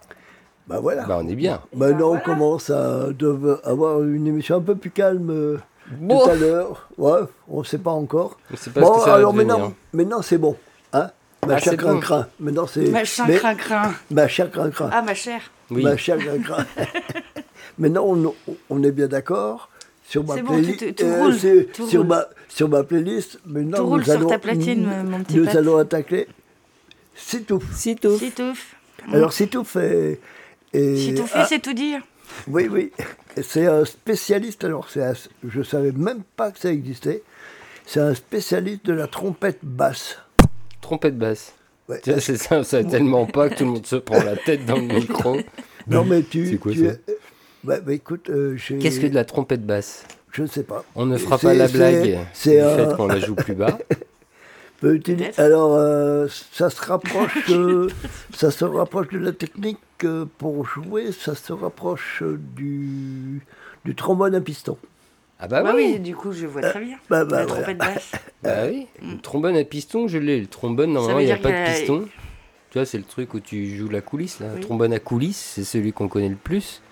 Bah voilà. Bah, on est bien. Maintenant, voilà. on commence à avoir une émission un peu plus calme euh, Bon, tout à l'heure. Ouais, on ne sait pas encore. on sait pas bon, ce que ça alors maintenant, maintenant c'est bon. Hein ma Ah, chère c'est bon. crin Maintenant, c'est. Ma chère mais- crin crin. Ma chère crin Ah, ma chère. Oui. Ma chère crin Maintenant, on, on est bien d'accord. Sur ma C'est bon, playlist. sur, roule. ma, sur ma playlist, maintenant, Tout nous roule sur allons, ta platine, mon petit Nous allons attaquer. C'est tout. C'est tout. C'est tout. Alors, c'est tout fait. Et, C'est tout fait, ah, c'est tout dire. Oui, oui. C'est un spécialiste, alors un- je ne savais même pas que ça existait. C'est un spécialiste de la trompette basse. Trompette basse. Ouais. C'est ça, ça tellement pas que tout le monde se prend la tête dans le micro. Non, mais tu. C'est quoi tu ça es- Bah, bah, écoute, euh, Qu'est-ce que de la trompette basse Je ne sais pas. On ne fera pas la blague c'est du un- fait qu'on la joue plus bas. Peut-être. Alors, euh, ça se rapproche, euh, ça se rapproche de la technique euh, pour jouer. Ça se rapproche euh, du du trombone à piston. Ah bah, Bah oui. oui, du coup, je vois très bien. Bah, bah, La voilà. trompette basse. Bah oui. Le trombone à piston, je l'ai. Le trombone, normalement, il n'y a pas de piston. Tu vois, c'est le truc où tu joues la coulisse. Là. Le trombone à coulisse, c'est celui qu'on connaît le plus.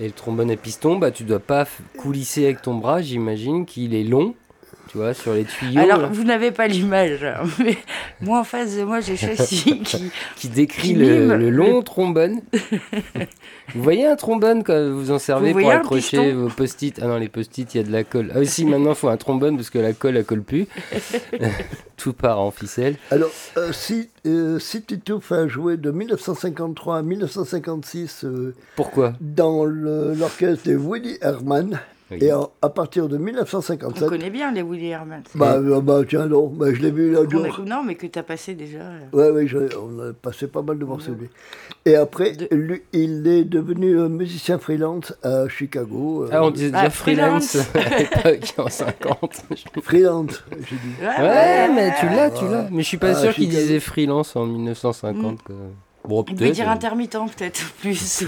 Et le trombone à piston, bah, tu dois pas coulisser avec ton bras, j'imagine qu'il est long. Tu vois, sur les tuyaux Alors, là, vous n'avez pas l'image, mais moi, en face de moi, j'ai Châssis qui... qui décrit qui le, long trombone. vous voyez un trombone quand vous en servez Vous pour accrocher vos post-it? Ah non, les post-it, il y a de la colle. Ah aussi, maintenant, il faut un trombone parce que la colle, elle colle plus. Tout part en ficelle. Alors, euh, si, euh, si Tito fait jouer de 1953 à 1956 euh, Pourquoi? dans l'orchestre de Woody Herman, Oui. et en- à partir de On 1957, connaît bien les Willy Herman. bah, euh, bah, tiens, non, bah, je l'ai vu l'autre On jour. a- Non, mais que tu as passé déjà. euh. Ouais, ouais, je- on a passé pas mal de morceaux de lui. Et après, De- lui, il est devenu un musicien freelance à Chicago. euh, Ah, on disait déjà Ah, freelance, freelance. à l'époque, en 50. Freelance, j'ai dit. Ouais, Ouais, mais tu l'as, tu l'as. Mais je suis pas Ah, sûr qu'il Chicago. disait freelance en 1950. quoi. Bon, On peut dire intermittent, peut-être, plus,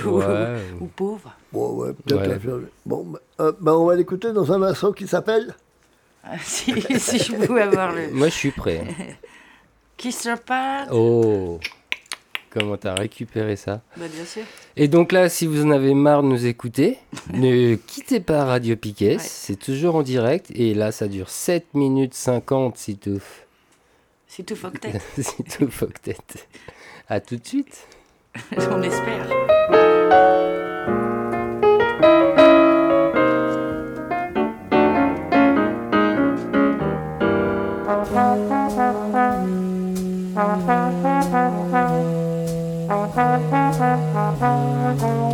ou pauvre. Bon, ouais, peut-être. Ouais. la faire- Bon, bah, euh, bah, on va l'écouter dans un morceau qui s'appelle Ah, si, si je pouvais avoir le... Moi, je suis prêt. Kiss your pad Oh Comment t'as récupéré ça Bah, bien sûr. Et donc là, si vous en avez marre de nous écouter, ne quittez pas Radio Piquet, Ouais. c'est toujours en direct. Et là, ça dure 7 minutes 50 si tout. C'est tout tête, si tout tête. À tout de suite. on espère. Thank you.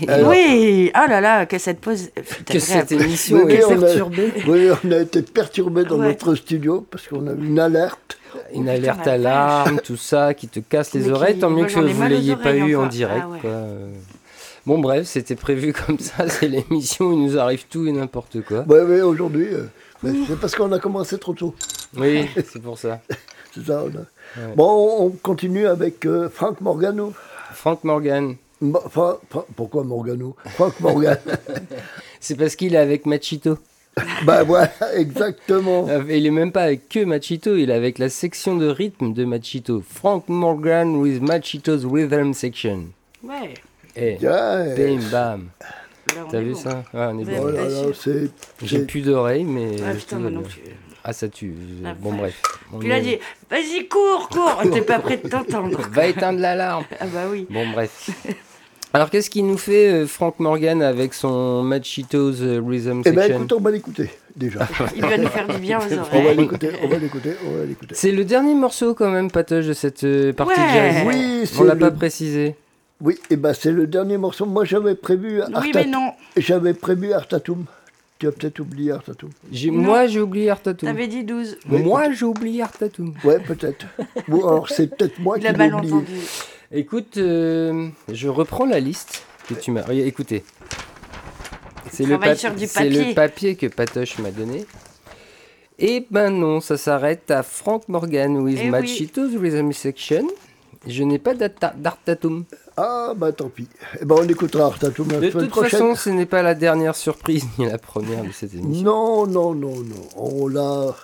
Oui. Alors- oui. Ah là là, que cette pause fut que agréable. cette émission Oui, est on a- perturbée. Oui, on a été perturbé dans Ouais. notre studio parce qu'on a eu une alerte. Une Oh, alerte putain, à la l'arme, tout ça, qui te casse les Mais oreilles. Tant mieux que vous aux l'ayez pas eu en direct. Ah ouais. quoi. Bon, bref, c'était prévu comme ça. C'est l'émission où il nous arrive tout et n'importe quoi. Oui, oui, aujourd'hui, euh, c'est parce qu'on a commencé trop tôt. Oui, c'est pour ça. C'est ça. on a- Ouais. Bon, on on continue avec euh, Frank Morgano. Frank Morgan. Pourquoi Morgano? Frank Morgan. C'est parce qu'il est avec Machito. ben voilà, exactement. Euh, Il est même pas avec que Machito, il est avec la section de rythme de Machito. Frank Morgan with Machito's Rhythm Section. Ouais, Eh, Tiens, bim bam. là, T'as vu bon. ça? Ouais, on est bon. oh là là. J'ai plus d'oreilles, mais. Ah putain, bien. plus. Ah, ça tue. La bon, bref. On Puis il a est- dit, vas-y, cours, cours. T'es pas prêt de t'entendre. Va éteindre l'alarme. Ah bah oui. Bon, bref. Alors qu'est-ce qu'il nous fait euh, Frank Morgan avec son Machitos euh, Rhythm Eh ben Section écoute, on va l'écouter déjà. Il va nous faire du bien aux on va oreilles. l'écouter, on va l'écouter, on va l'écouter. C'est le dernier morceau quand même, Patoche, de cette euh, partie Ouais. jazz. Oui, On l'a le... pas précisé. Oui, et ben c'est le dernier morceau. Moi j'avais prévu Oui, Artat- mais non. J'avais prévu Artatum. Tu as peut-être oublié Artatum. Moi, j'ai oublié Artatum. T'avais dit 12. Oui. Moi, j'ai oublié Artatum. Ouais, peut-être. Bon, alors c'est peut-être moi Il qui a l'ai mal oublié. entendu. Écoute, euh, je reprends la liste que tu m'as. Écoutez. C'est le, papier. que Patoche m'a donné. Et ben non, ça s'arrête à Frank Morgan with Eh oui. Machitos Rhythm Section. Je n'ai pas d'Artatum. Ah bah tant pis. Eh ben on écoutera Artatum la De semaine toute prochaine. façon, ce n'est pas la dernière surprise ni la première de cette émission. Non, non, non, non. On l'a.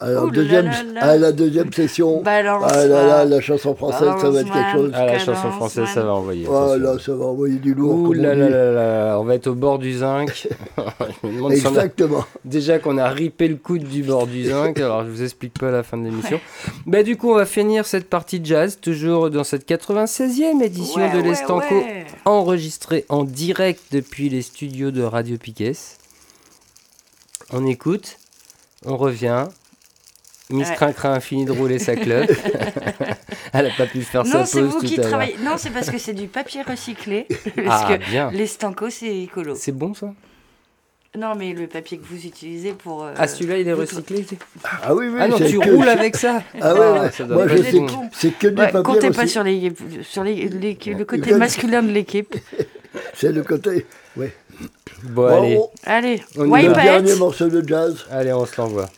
À Ouh là deuxième, là là. à la deuxième session. Balance. Ah là là, la chanson française, ça va être quelque chose. Ah, la chanson française, ça va envoyer. Voilà, attention. ça va envoyer du lourd. Ouh là là là là, on va être au bord du zinc. Si a- Exactement. Déjà qu'on a ripé le coude du bord du zinc, alors je vous explique pas la fin de l'émission. Bah du coup on va finir cette partie de jazz, toujours dans cette 96e édition Ouais, de ouais, l'Estanco, ouais. enregistrée en direct depuis les studios de Radio Piquet. On écoute, on revient. Miss Ouais. Crincrin a fini de rouler sa clope. Elle a pas pu faire sa Non, pause c'est vous tout qui à l'heure. travaillez. Non, c'est parce que c'est du papier recyclé. parce Ah que bien, les stancos, c'est écolo. c'est bon ça? Non, mais le papier que vous utilisez pour. euh, Ah celui-là il est recyclé Ah oui, oui. Ah non tu que- roules avec ça Ah ouais, ouais. ça doit Moi je être sais c'est que du Ouais, papier comptez pas sur, les, sur les, les- le côté masculin de l'équipe. C'est le côté. Ouais. Bon, Bon, allez, on- Allez, On y le dernier morceau de jazz. allez on se l'envoie.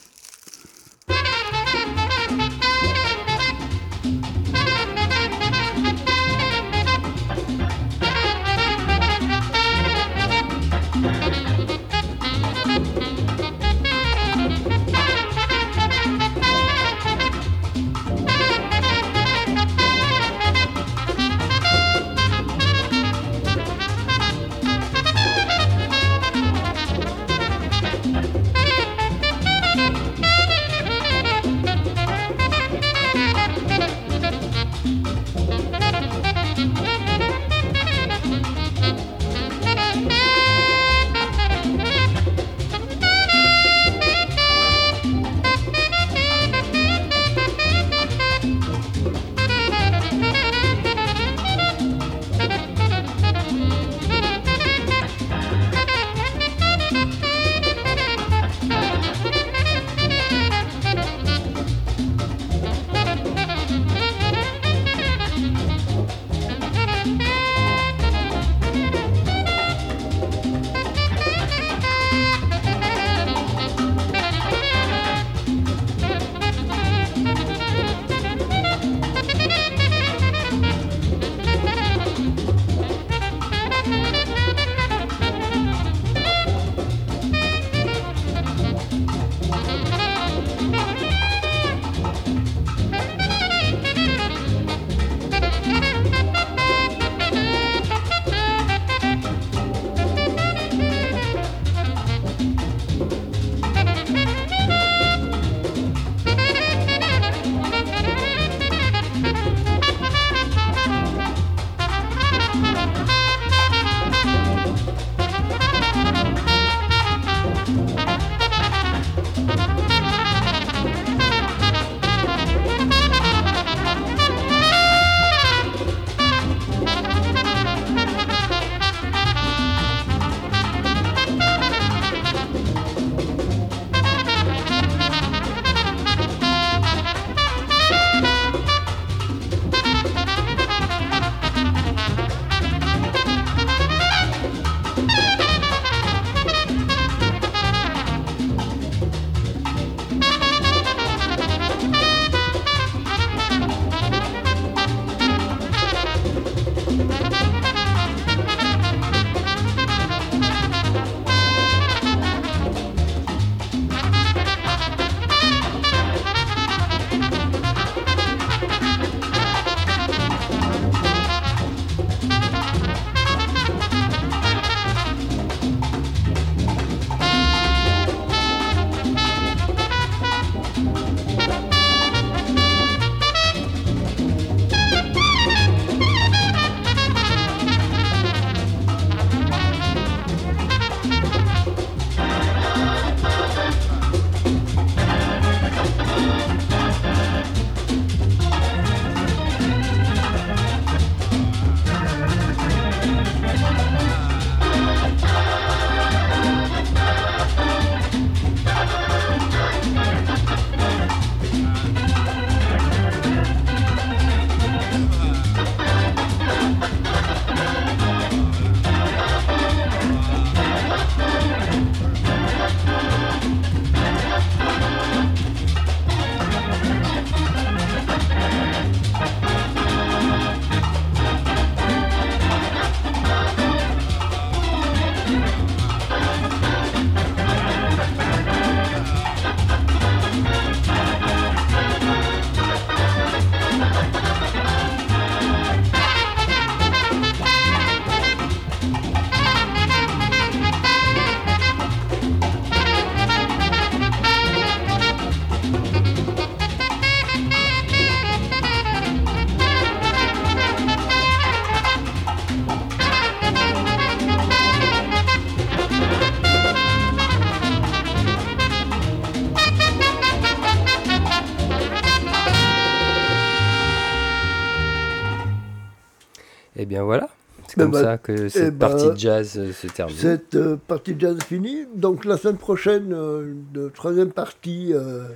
Bien voilà. C'est Ben comme bah, ça que cette ben, partie de jazz euh, se termine. Cette euh, partie de jazz est finie. Donc la semaine prochaine, euh, de troisième partie euh,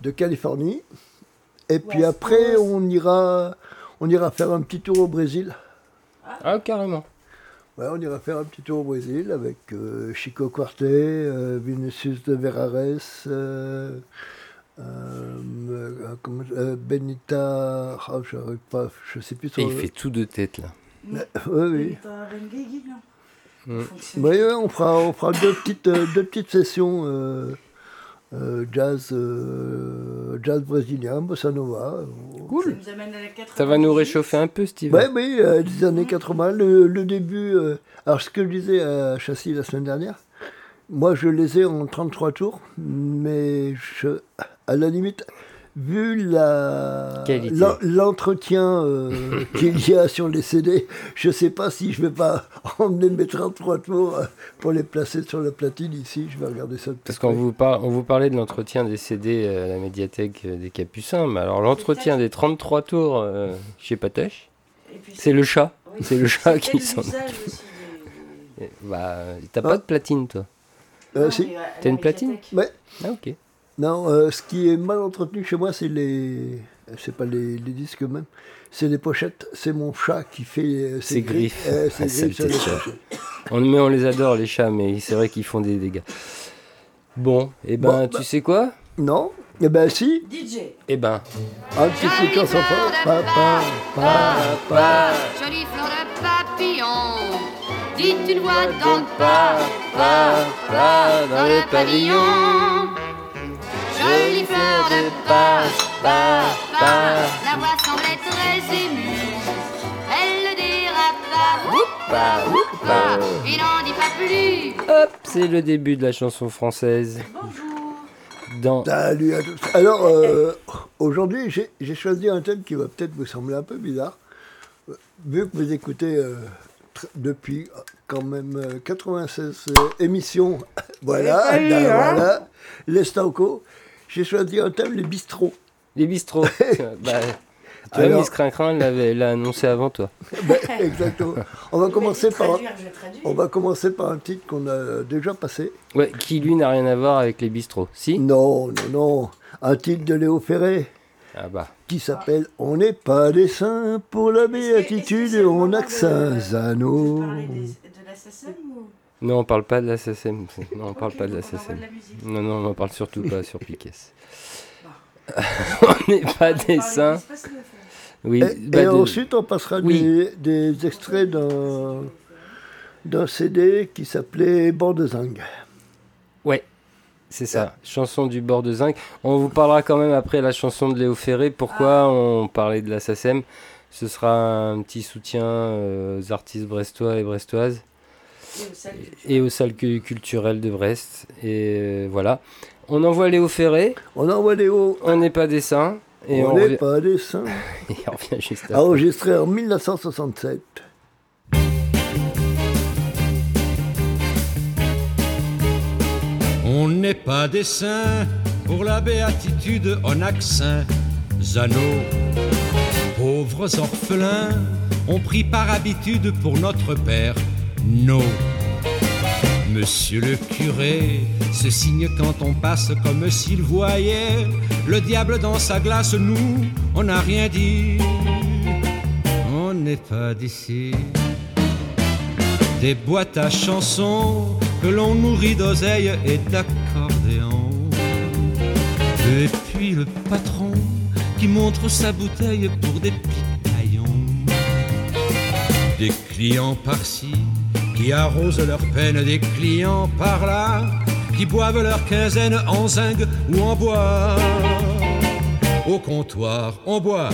de Californie. Et puis West après, on ira, on ira faire un petit tour au Brésil. Ah, carrément. Ouais, on ira faire un petit tour au Brésil avec euh, Chico Quartet, euh, Vinicius de Verares, euh, euh, euh, euh, Benita, ah, je n'arrive pas, je sais plus Et il fait tout de tête là. Oui, oui. Mm. Oui, oui, on fera, on fera deux, petites, euh, deux petites sessions euh, euh, jazz, euh, jazz brésilien, bossa nova. Cool. Ça va nous réchauffer un peu, Steve. Oui, oui, euh, des années 80, le, le début. euh, alors, ce que je disais à Châssis la semaine dernière, moi, je les ai en 33 tours, mais je, à la limite, vu l'entretien euh, qu'il y a sur les CD, je sais pas si je vais pas emmener mes 33 tours euh, pour les placer sur la platine ici. Je vais regarder ça. de Parce plus qu'on près. vous, par- on vous parlait de l'entretien des CD à la médiathèque euh, des Capucins, mais alors l'entretien des 33 tours euh, chez Patoche, c'est le chat. C'est le chat qui s'en Bah, t'as Ah. pas de platine, toi Euh, si. T'as une platine Ouais. Ah, ok. Non, euh, ce qui est mal entretenu chez moi, c'est les. C'est pas les, les disques même, c'est les pochettes. C'est mon chat qui fait euh, Ses griffes. euh, Ah, griffes sur les. On, mais on les adore, les chats, mais c'est vrai qu'ils font des dégâts. Bon, et ben, Bon, tu bah- sais quoi? Non Eh ben si, DJ. Eh ben, un petit truc en. Papa, papa. Jolie fleur de papillon, dites une voix dans le pas, pas, pas dans le pavillon. Jolie fleur de pas, pas, pas, La voix semblait très émue, elle ne dira pas, pas, pas. il n'en dit pas plus. Hop, c'est le début de la chanson française. Dans Salut à tous. Alors, euh, aujourd'hui, j'ai choisi un thème qui va peut-être vous sembler un peu bizarre. Euh, Vu que vous écoutez euh, depuis quand même euh, 96 euh, émissions, voilà, ben hein voilà, les Stanco, j'ai choisi un thème, les bistrots. les bistrots. bah, tu vois, Miss Crincrin l'avait- l'a annoncé avant toi. Ben, exactement. On va commencer par, un- je vais traduire. on va commencer par un titre qu'on a déjà passé. Ouais, qui lui n'a rien à voir avec les bistrots. Si? Non, non, non, un titre de Léo Ferré. Ah bah. qui s'appelle On n'est pas des saints pour la béatitude et on n'a que Saint de- Zano. de parler des- de la SACEM ou Non, on parle pas de la. Non, on parle pas de la. Non, non, on en parle surtout pas sur Piquet. on n'est pas des saints. Oui. Et, bah, et de- ensuite, on passera Oui. des, des extraits d'un CD qui s'appelait Bord de Zinc. Ouais, c'est ça. Chanson du bord de zinc. On vous parlera quand même après la chanson de Léo Ferré. Pourquoi on parlait de la SACEM Ce sera un petit soutien euh, aux artistes brestois et brestoises Et aux salles cu- culturelles de Brest. Et euh, voilà. On envoie Léo Ferré. On envoie Léo. On n'est pas des saints. Et on, on n'est pas des saints. et on revient juste après. Enregistré en 1967. On n'est pas des saints pour la béatitude en accent Zano. Pauvres orphelins ont pris par habitude pour notre père No. Monsieur le curé se signe quand on passe comme s'il voyait le diable dans sa glace. Nous, on n'a rien dit. On n'est pas d'ici des boîtes à chansons que l'on nourrit d'oseille et d'accordéons. Et puis le patron qui montre sa bouteille pour des pitaillons. Des clients par-ci qui arrosent leur peine, des clients par-là qui boivent leur quinzaine en zinc ou en bois. Au comptoir, on boit.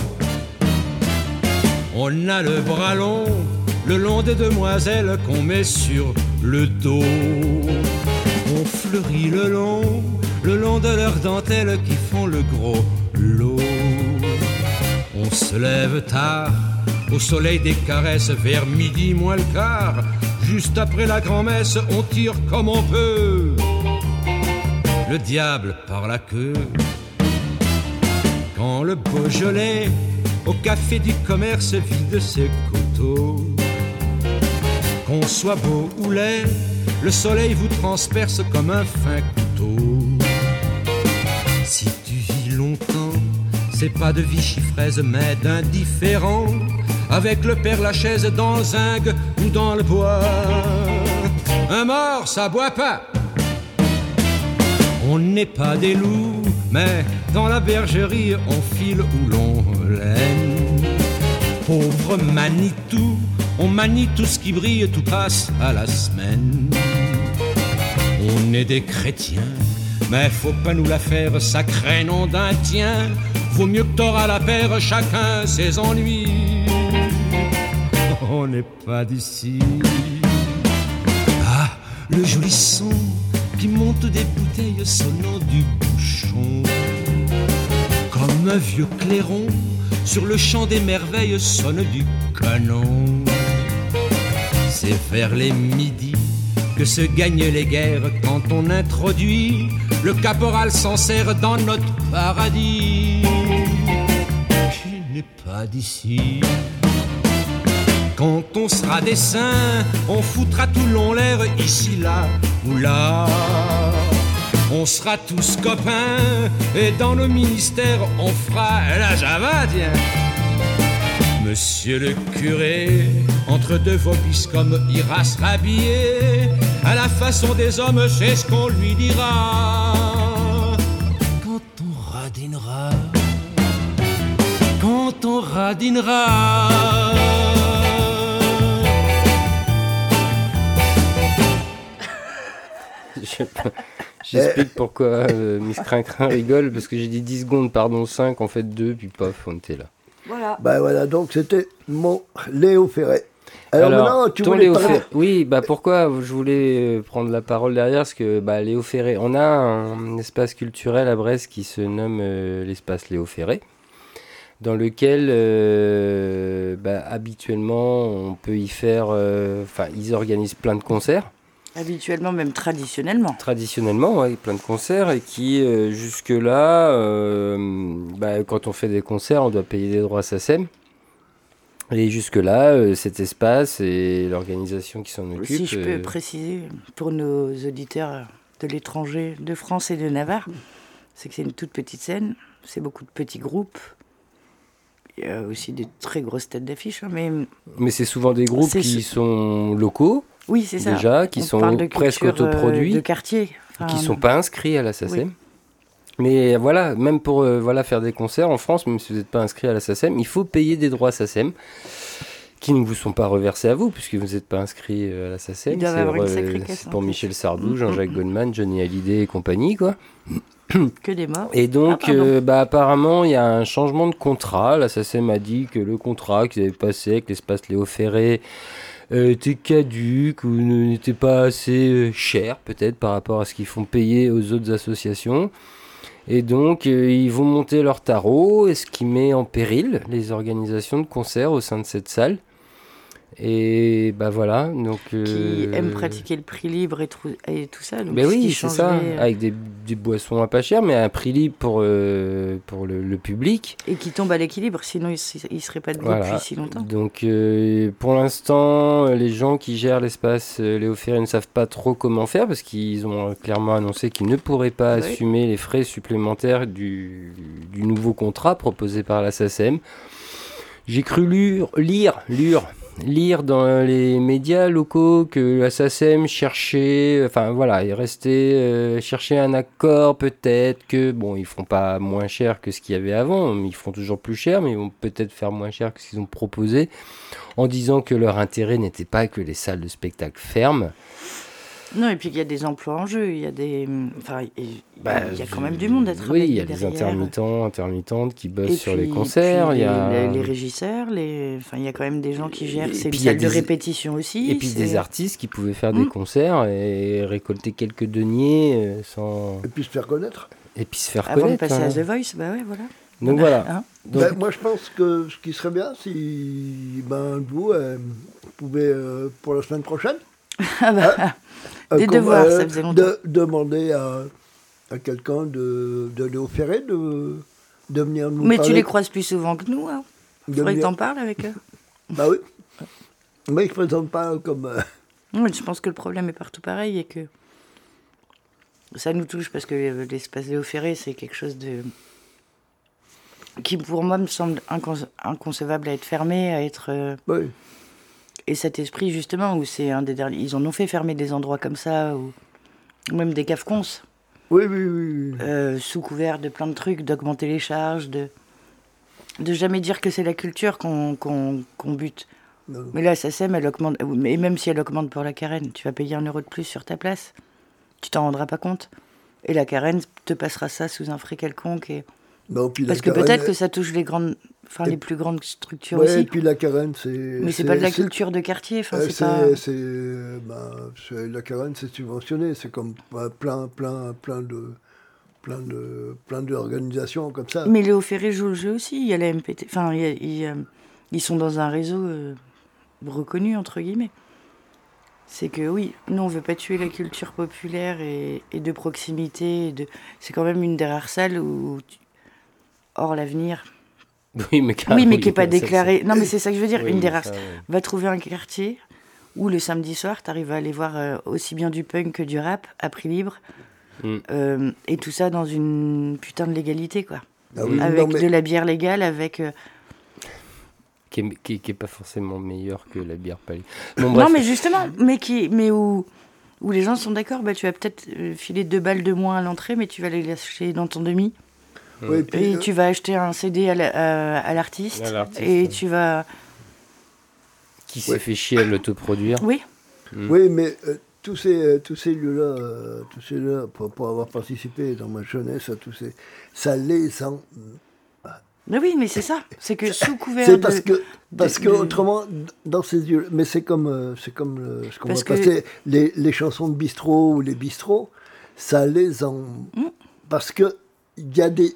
On a le bras long, le long des demoiselles qu'on met sur le dos. On fleurit le long, le long de leurs dentelles qui font le gros lot. On se lève tard, au soleil des caresses, vers midi moins le quart. Juste après la grand-messe, on tire comme on peut. Le diable par la queue. Quand le Beaujolais, au café du commerce, vide ses coteaux. Qu'on soit beau ou laid, le soleil vous transperce comme un fin couteau. Si tu vis longtemps, c'est pas de Vichy fraise, mais d'indifférent. Avec le père Lachaise dans le zinc ou dans le bois. Un mort, ça boit pas. On n'est pas des loups, mais dans la bergerie, on file où l'on l'aime. Pauvre Manitou, on manie tout ce qui brille, tout passe à la semaine. On est des chrétiens, mais faut pas nous la faire, sacré nom d'un tien. Vaut mieux que t'auras la paire, chacun ses ennuis. On n'est pas d'ici. Ah, le joli son qui monte des bouteilles sonnant du bouchon. Comme un vieux clairon, sur le champ des merveilles sonne du canon. C'est vers les midis que se gagnent les guerres quand on introduit le caporal s'en sert dans notre paradis. Qui n'est pas d'ici? Quand on sera des saints, on foutra tout long l'air ici, là ou là. On sera tous copains et dans nos ministères, on fera la java. Monsieur le curé, entre deux vopistes comme ira se rhabiller, à la façon des hommes, c'est ce qu'on lui dira. Quand on radinera, quand on radinera. J'explique pourquoi euh, Miss Crincrin rigole, parce que j'ai dit 10 secondes, pardon, 5, en fait 2, puis pof, on était là. Voilà. Ben voilà, donc c'était mon Léo Ferré. Alors, maintenant, tu ton voulais Léo parler- Ferré- Oui, bah pourquoi je voulais euh, prendre la parole derrière Parce que bah, Léo Ferré, on a un espace culturel à Brest qui se nomme euh, l'espace Léo Ferré, dans lequel euh, bah, habituellement on peut y faire. euh, Enfin, ils organisent plein de concerts. Habituellement, même traditionnellement. Traditionnellement, ouais, plein de concerts et qui, euh, jusque-là, euh, bah, quand on fait des concerts, on doit payer des droits SACEM. Et jusque-là, euh, cet espace et l'organisation qui s'en occupe. Si je peux préciser pour nos auditeurs de l'étranger, de France et de Navarre, c'est que c'est une toute petite scène, c'est beaucoup de petits groupes. Il y a aussi des très grosses têtes d'affiche, hein, mais Mais c'est souvent des groupes qui sont locaux, oui, c'est ça. déjà, qui On sont de presque euh, autoproduits, de quartier. qui Enfin, sont pas inscrits à la SACEM. Mais voilà, même pour euh, voilà, faire des concerts en France, même si vous n'êtes pas inscrit à la SACEM, il faut payer des droits SACEM qui ne vous sont pas reversés à vous, puisque vous n'êtes pas inscrit euh, à la SACEM. C'est en pour. Michel Sardou, Mm, Jean-Jacques mm, Goldman, Johnny Hallyday et compagnie, quoi. Que des morts. Et donc, Ah, euh, bah, apparemment, il y a un changement de contrat. La SACEM a dit que le contrat qu'ils avaient passé avec l'espace Léo Ferré était caduque ou n'était pas assez euh, cher, peut-être, par rapport à ce qu'ils font payer aux autres associations. Et donc, euh, ils vont monter leur tarot, ce qui met en péril les organisations de concerts au sein de cette salle. Et bah voilà, donc... Qui euh, aiment pratiquer le prix libre et, trou- et tout ça. donc ce oui, qui c'est ça, euh, avec des, des boissons à pas cher, mais à un prix libre pour, euh, pour le, le public. Et qui tombe à l'équilibre, sinon il ne serait pas debout Voilà. depuis si longtemps. Donc euh, pour l'instant, les gens qui gèrent l'espace Léo Ferré ne savent pas trop comment faire parce qu'ils ont clairement annoncé qu'ils ne pourraient pas Oui. assumer les frais supplémentaires du, du nouveau contrat proposé par la SACEM. J'ai cru lire, lire, lire, lire dans les médias locaux que la cherchait, enfin voilà, il restait euh, chercher un accord peut-être que, bon, ils feront pas moins cher que ce qu'il y avait avant, ils feront toujours plus cher, mais ils vont peut-être faire moins cher que ce qu'ils ont proposé, en disant que leur intérêt n'était pas que les salles de spectacle ferment. Non, et puis il y a des emplois en jeu, il y a des. Enfin, il Bah, il y a quand même du monde à Oui, travailler. il y a des intermittents, intermittentes qui bossent sur les concerts, il y a... les, les régisseurs, les... Enfin, il y a quand même des gens qui gèrent. Et C'est une puis il y a salle de répétition aussi. Et puis des artistes qui pouvaient faire des Mm. concerts et récolter quelques deniers euh, sans... Et puis se faire connaître. et puis se faire Avant de connaître. passer hein. à The Voice, bah ouais, voilà. Donc voilà. Hein Donc, Ben, moi, je pense que ce qui serait bien, si ben, vous euh, pouvez, euh, pour la semaine prochaine, Ah bah, euh, Des qu'on- devoirs, ça faisait longtemps. de- demander à, à quelqu'un de, de Ferré de, de venir nous Mais parler. tu les croises plus souvent que nous, hein. de Faudrait que t'en parles avec eux. Bah oui. Mais ils ne se présentent pas comme, euh, Oui, je pense que le problème est partout pareil et que ça nous touche parce que euh, l'espace Léo Ferré, c'est quelque chose de. qui pour moi me semble inconce- inconcevable à être fermé, à être. euh, Oui. Et cet esprit, justement, où c'est un des derniers. Ils en ont fait fermer des endroits comme ça, ou même des caves cons, Oui, oui, oui. euh, sous couvert de plein de trucs, d'augmenter les charges, de. de jamais dire que c'est la culture qu'on qu'on qu'on bute. Non. Mais là, ça sème, elle augmente. Et même si elle augmente pour la carène, tu vas payer un euro de plus sur ta place. Tu t'en rendras pas compte. Et la carène te passera ça sous un frais quelconque. Et... Non, puis la Parce que peut-être que ça touche les grandes, enfin Et- les plus grandes structures Ouais, et aussi. puis la carène, c'est. Mais c'est pas de la culture de quartier. Enfin, Euh, c'est pas. ben, la carène, c'est subventionné. C'est comme euh, plein, plein, plein de, plein de, plein d'organisations comme ça. Mais Léo Ferré joue le jeu aussi. Il y a la MPT. Enfin, il y a- il y a- ils sont dans un réseau euh, reconnu entre guillemets. C'est que oui, nous on veut pas tuer la culture populaire et, et de proximité. et de... C'est quand même une des rares salles où, tu- hors l'avenir, Oui, mais Oui, mais qui n'est pas déclaré. Non, mais c'est ça que je veux dire. oui, une des rares. ça, ouais. Va trouver un quartier où le samedi soir, tu arrives à aller voir euh, aussi bien du punk que du rap à prix libre. Mm. Euh, et tout ça dans une putain de légalité, quoi. Ah oui, avec non, mais- de la bière légale, avec. euh, Qui est, qui, est- qui est pas forcément meilleur que la bière. Bon, Non, mais justement, mais, qui, mais où, où les gens sont d'accord, bah, tu vas peut-être filer deux balles de moins à l'entrée, mais tu vas les lâcher dans ton demi. Oui, et puis, Et euh, tu vas acheter un CD à la- à- à l'artiste. Et tu vas. Qui s'est fait chier à l'autoproduire Oui, Oui, mais euh, tous ces, euh, tous ces lieux-là, euh, tous ces lieux pour, pour avoir participé dans ma jeunesse à tous ces, ça les en. mais oui, mais c'est ça. C'est que sous couvert C'est de. parce que, parce de- que de- autrement, dans ces lieux, mais c'est comme, euh, c'est comme euh, ce qu'on va passer, les, les chansons de bistrot ou les bistrots, ça les en. Parce que il y a des.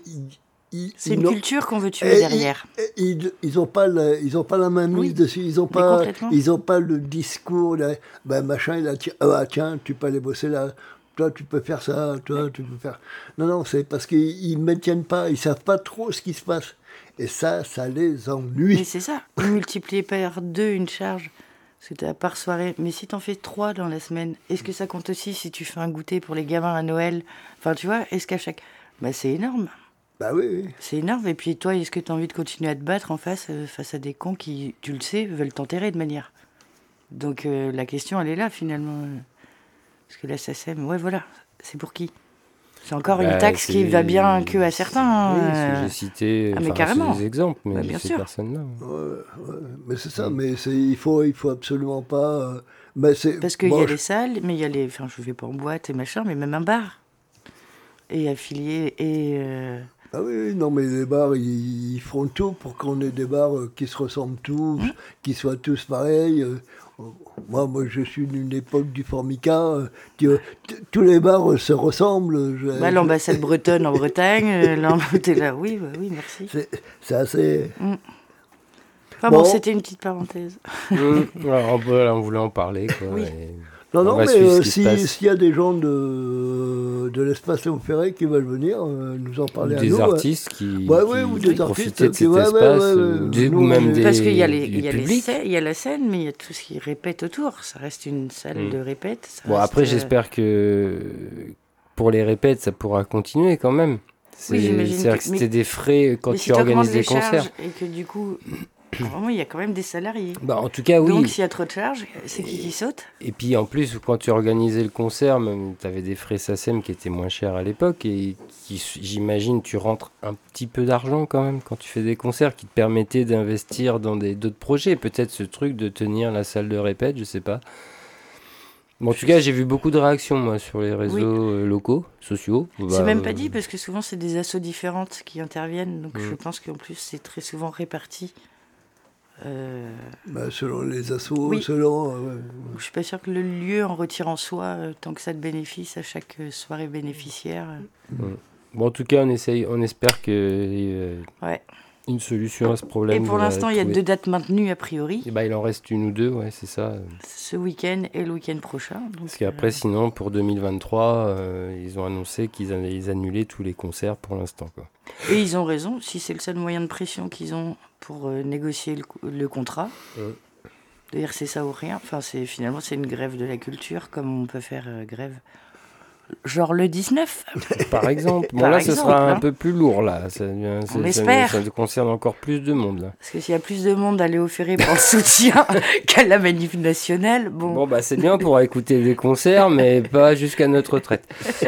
C'est une n'ont- culture qu'on veut tuer derrière. Ils, ils, ils ont pas la, ils ont pas la main mise Oui, dessus. Ils ont mais pas, ils ont pas le discours. là, ben machin, il a dit, ah tiens, tu peux aller bosser là. Toi, tu peux faire ça. Toi, tu peux faire. Non, non, c'est parce qu'ils ils maintiennent pas. Ils savent pas trop ce qui se passe. Et ça, ça les ennuie. Mais c'est ça. Multiplier par deux une charge. Parce que t'as par soirée. Mais si t'en fais trois dans la semaine, est-ce que ça compte aussi si tu fais un goûter pour les gamins à Noël? Enfin, tu vois, est-ce qu'à chaque. Bah, c'est énorme. Bah oui, oui. C'est énorme. Et puis, toi, est-ce que t'as envie de continuer à te battre en face, euh, face à des cons qui, tu le sais, veulent t'enterrer de manière? Donc, euh, la question, elle est là, finalement. Parce que la SACEM, ouais, voilà. C'est pour qui? C'est encore une Bah, taxe qui va bien que à certains. Oui, euh, j'ai cité ah, mais carrément. des exemples, mais Bah, bien ces sûr. personnes-là. Ouais, ouais. Mais c'est ça. Mais il faut, il faut absolument pas. euh, mais c'est. Parce qu'il bon, y a je- les salles, mais il y a les. Enfin, je vais pas en boîte et machin, mais même un bar. Et affilié. Et. euh, Ah oui, non, mais les bars, ils, ils font tout pour qu'on ait des bars euh, qui se ressemblent tous, Mmh. qui soient tous pareils. euh. Moi, moi, je suis d'une époque du Formica. tous les bars se ressemblent. je- bah, l'ambassade bretonne en Bretagne, t'es là, oui, bah, oui, merci. C'est assez. Enfin bon, Bon. c'était une petite parenthèse. Hum, alors, on voulait en parler. Quoi, Oui. et- Non, On non, mais euh, si- s'il y a des gens de, de l'espace Léo Ferré qui veulent venir euh, nous en parler à des nous. artistes qui, Ouais, ouais, qui ou des profitaient artistes de qui- cet ouais, ouais, espace, euh, des- Nous, ou même des Parce qu'il y, a y, y la scène, mais il y a tout ce qui répète autour. Ça reste une salle Mm. de répète. ça Bon, après, euh, j'espère que pour les répètes, ça pourra continuer quand même. C'est-à-dire que- que c'était des frais quand mais tu si organises les des concerts. Et que du coup, vraiment, il y a quand même des salariés. Bah, en tout cas, oui. Donc, s'il y a trop de charges, c'est qui qui saute? Et puis en plus, quand tu organisais le concert, tu avais des frais SACEM qui étaient moins chers à l'époque et qui, j'imagine, tu rentres un petit peu d'argent quand même quand tu fais des concerts qui te permettaient d'investir dans des- d'autres projets. Peut-être ce truc de tenir la salle de répète, je sais pas. Bon, en tout cas, j'ai vu beaucoup de réactions moi sur les réseaux Oui. euh, locaux, sociaux. C'est Bah, même euh, pas dit parce que souvent c'est des assos différentes qui interviennent, donc Mm. je pense qu'en plus c'est très souvent réparti. Euh, Bah, selon les assos, Oui. selon. euh, ouais. je suis pas sûre que le lieu en retire en soi euh, tant que ça de bénéfice à chaque euh, soirée bénéficiaire. euh. Bon, en tout cas, on essaye, on espère que euh, Ouais. Une solution à ce problème. Et pour l'instant il y a deux dates maintenues a priori, Et bah, il en reste une ou deux, ouais, c'est ça. ce week-end et le week-end prochain. donc, Parce qu'après, euh, sinon, pour 2023, euh, ils ont annoncé qu'ils allaient annulaient tous les concerts pour l'instant. Et ils ont raison, si c'est le seul moyen de pression qu'ils ont pour euh, négocier le, le contrat, Ouais. C'est-à-dire c'est ça ou rien. Enfin, c'est finalement c'est une grève de la culture comme on peut faire grève. Genre le 19. Par exemple. Bon, Par là, ce sera un hein. peu plus lourd, là. Ça, ça- espère. Ça, concerne encore plus de monde, là. Parce que s'il y a plus de monde à Léo Ferré pour le soutien qu'à la manif nationale, bon. Bon, bah, c'est bien pour écouter des concerts, mais pas jusqu'à notre retraite.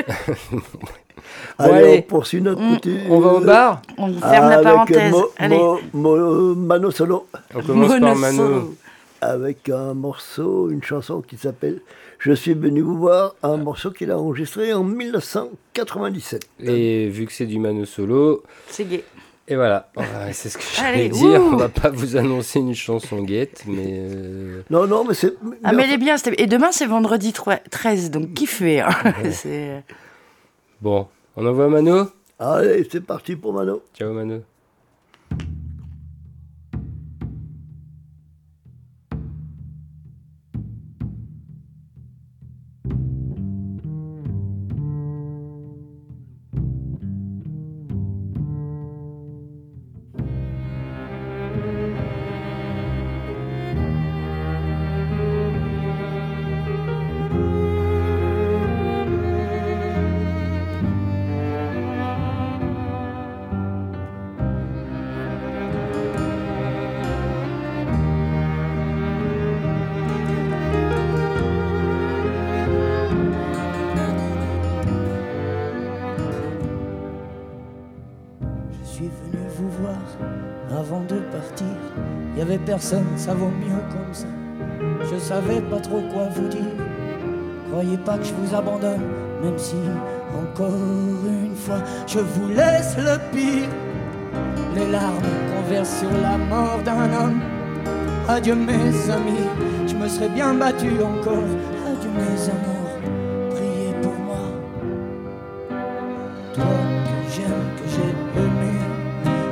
Bon, Allez, allez. on poursuit notre Mm. petit. On va au bar On ferme la avec parenthèse. Mo- Allez. Mo- Mo- Mano Solo. On commence par Mano. solo. avec un morceau, une chanson qui s'appelle Je suis venu vous voir, un morceau qu'il a enregistré en 1997. Et vu que c'est du Mano solo, C'est gay. et voilà, Voilà, c'est ce que j'allais dire. ouh. On va pas vous annoncer une chanson guette, mais euh, Non, non, mais c'est. Ah, mais elle est bien. Et demain, c'est vendredi 3 13, donc kiffez. hein. C'est- bon, on envoie Mano Allez, c'est parti pour Mano. Ciao Mano. Ça vaut mieux comme ça. Je savais pas trop quoi vous dire. Croyez pas que je vous abandonne, même si encore une fois je vous laisse le pire. Les larmes qu'on verse sur la mort d'un homme. Adieu mes amis, je me serais bien battu encore. Adieu mes amours, priez pour moi. Toi que j'aime, que j'ai aimé,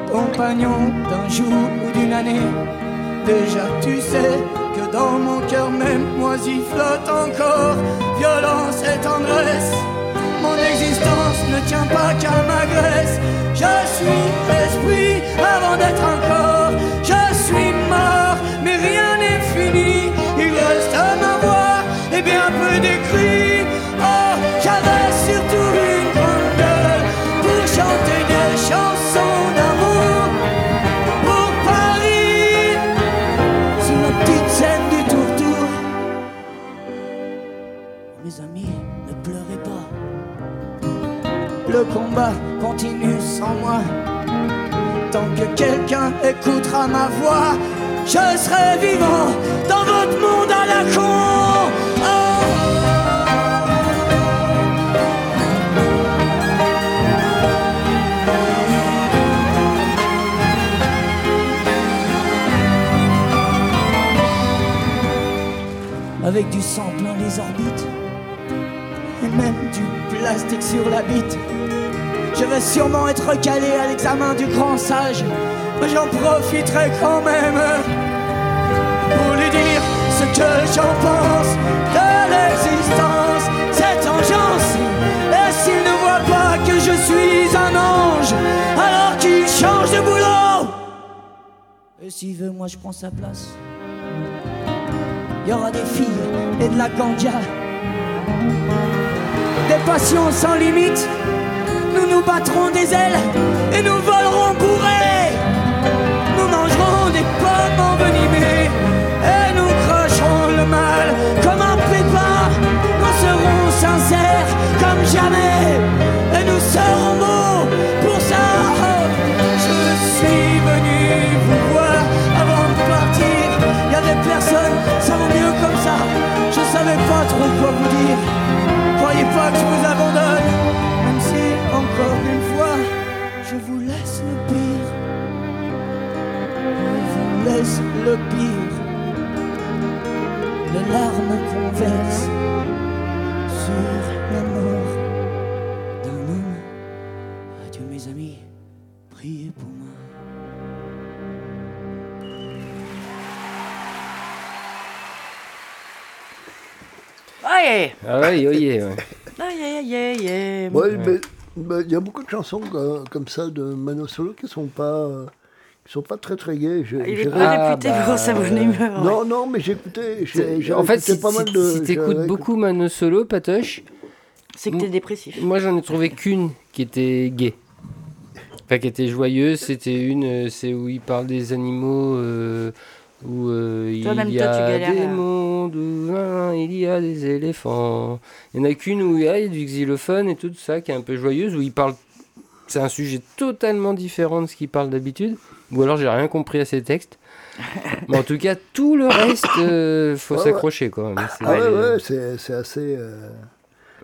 compagnon d'un jour ou d'une année. Déjà tu sais que dans mon cœur même moisi flotte encore violence et tendresse. Mon existence ne tient pas qu'à ma graisse. Je suis esprit avant d'être un corps. Je suis mort, Le combat continue sans moi. Tant que quelqu'un écoutera ma voix, je serai vivant dans votre monde à la con. Avec du sang plein les orbites et même du plastique sur la bite. Je vais sûrement être recalé à l'examen du grand sage, mais j'en profiterai quand même pour lui dire ce que j'en pense de l'existence, cette engeance. Et s'il ne voit pas que je suis un ange, alors qu'il change de boulot. Et s'il veut, moi je prends sa place. Il y aura des filles et de la ganja. Des passions sans limite. Nous nous battrons des ailes et nous volerons bourrés. Nous mangerons des pommes envenimées et nous cracherons le mal comme un pépin. Nous serons sincères comme jamais et nous serons beaux pour ça. Je suis venu vous voir avant de partir. Il y avait personne, ça vaut mieux comme ça. Je savais pas trop quoi vous dire. Croyez pas que je vous abandonne, encore une fois, je vous laisse le pire. Je vous laisse le pire. Les larmes qu'on verse sur la mort d'un homme. Adieu mes amis, priez pour moi. Aïe. Aïe, aïe, aïe, aïe, aïe. Ouais, mais mais il y a beaucoup de chansons euh, comme ça de Mano Solo qui sont pas euh, sont pas très très gays. J'ai- Il j'ai est pas Ah, réputé bah, pour sa bonne humeur. ouais. Non, non, mais j'écoutais. j'ai- j'ai En fait, écouté si, pas mal si- de. si j'ai t'écoutes écouté- beaucoup Mano Solo, Patoche, C'est que t'es dépressif. moi j'en ai trouvé qu'une qui était gay. Enfin, qui était joyeuse. C'était une, euh, c'est où il parle des animaux, euh, où euh, il y toi, a galères, des là. mondes où hein, il y a des éléphants. Il y en a qu'une où il y a du xylophone et tout ça, qui est un peu joyeuse, où il parle. C'est un sujet totalement différent de ce qu'il parle d'habitude. Ou alors j'ai rien compris à ses textes. Mais en tout cas, tout le reste, euh, faut Ouais, ouais. s'accrocher quand même. C'est- Ah ouais, ouais, c'est assez. euh,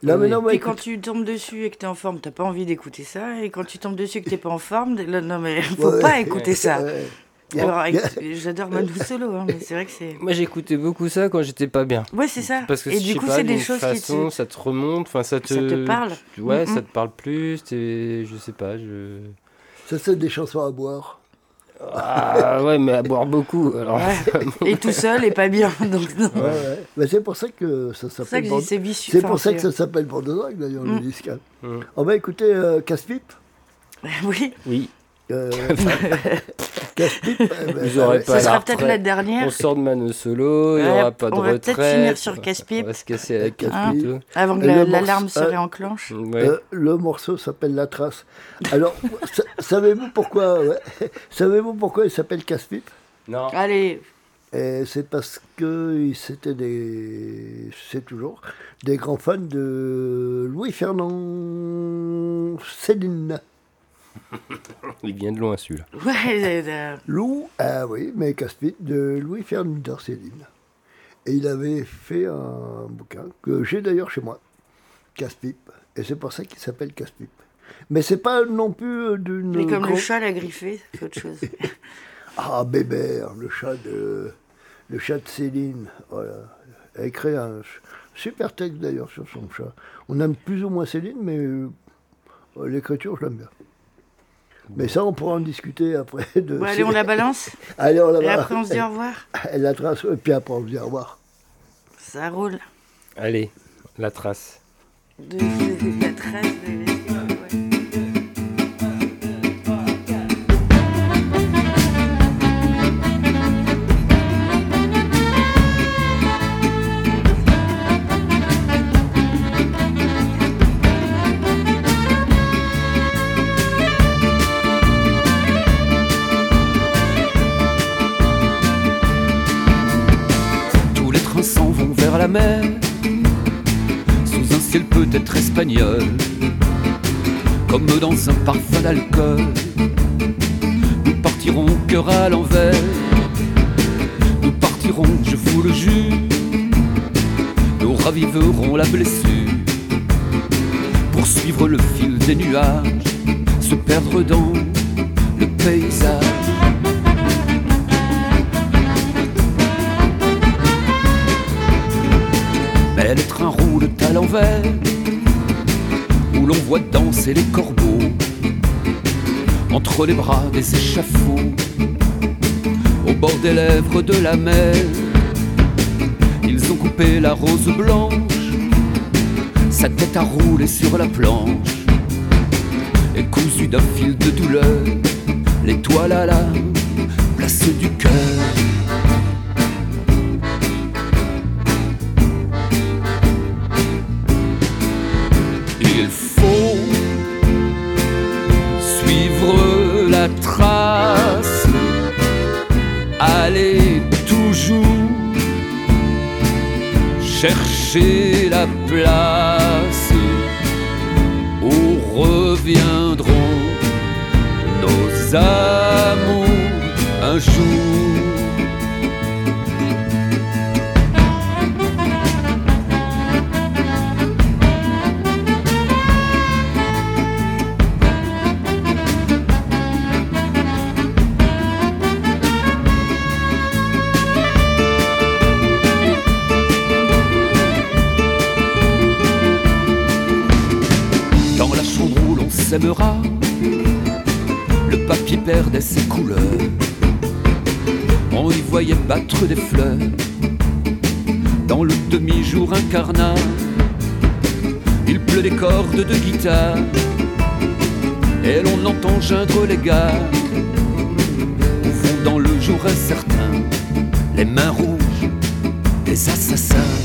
Là, maintenant, bah, Puis quand écoute, tu tombes dessus et que t'es en forme, t'as pas envie d'écouter ça. Et quand tu tombes dessus et que t'es pas en forme, là, non mais faut Ouais. pas écouter ça. ouais. J'adore Manu Solo, hein, mais c'est vrai que c'est. Moi j'écoutais beaucoup ça quand j'étais pas bien. Ouais, c'est ça. Parce que et du coup, c'est des choses qui façon, te. ça te remonte, enfin ça te, Ça te parle. Ouais, ça te parle plus. Je sais pas, je. Ça, c'est des chansons à boire. Ah ouais, mais à boire beaucoup. Alors. Ouais. Et tout seul et pas bien. Donc, non. Ouais, ouais. Mais c'est pour ça que ça s'appelle. c'est vicieux. C'est enfin, pour ça que ça s'appelle Bande d'ailleurs, le Mm. disque. Mm. On va écouter euh, Casse-Pipe. Oui, Oui, Euh, Casse-Pipe. Vous aurez pas ça la sera peut-être la dernière. on sort de Mano Solo, il n'y aura pas de on va retraite. peut-être finir sur Casse-Pipe. On va se casser la Hein plutôt. Avant que Et la- morceau- l'alarme se euh, réenclenche. Ouais. Euh, le morceau s'appelle La Trace. Alors, sa- savez-vous pourquoi ouais, Savez-vous pourquoi il s'appelle Casse-Pipe Non. Allez, c'est parce que c'était des, c'est toujours des grands fans de Louis Fernand Céline. Il vient de loin celui-là. ouais, euh, Lou, ah oui, mais Casse-Pipe de Louis Fernand Céline. Et il avait fait un bouquin que j'ai d'ailleurs chez moi, Casse-Pipe. Et c'est pour ça qu'il s'appelle Casse-Pipe. Mais c'est pas non plus d'une. mais comme le chat l'a griffé, c'est autre chose. Ah, Bébert, le chat de, le chat de Céline. Voilà. Elle a écrit un super texte d'ailleurs sur son chat. On aime plus ou moins Céline, mais euh, l'écriture, je l'aime bien. Mais ça, on pourra en discuter après. De Bon, allez, on la balance. Allez, on la Et va- après, on se dit au revoir. Elle la trace, et puis après, on se dit au revoir. Ça roule. Allez, la trace. De, de- la trace de. Sous un ciel peut-être espagnol, comme dans un parfum d'alcool. Nous partirons cœur à l'envers, nous partirons, je vous le jure, nous raviverons la blessure, pour suivre le fil des nuages, se perdre dans le paysage. À l'envers, où l'on voit danser les corbeaux, entre les bras des échafauds, au bord des lèvres de la mer. Ils ont coupé la rose blanche, sa tête a roulé sur la planche, et cousu d'un fil de douleur, l'étoile à la place du cœur. Chercher la place où reviendront nos amours un jour. Le papier perdait ses couleurs. On y voyait battre des fleurs. Dans le demi-jour incarnat, il pleut des cordes de guitare. Et l'on entend geindre les gars. sûr et certain, les mains rouges des assassins.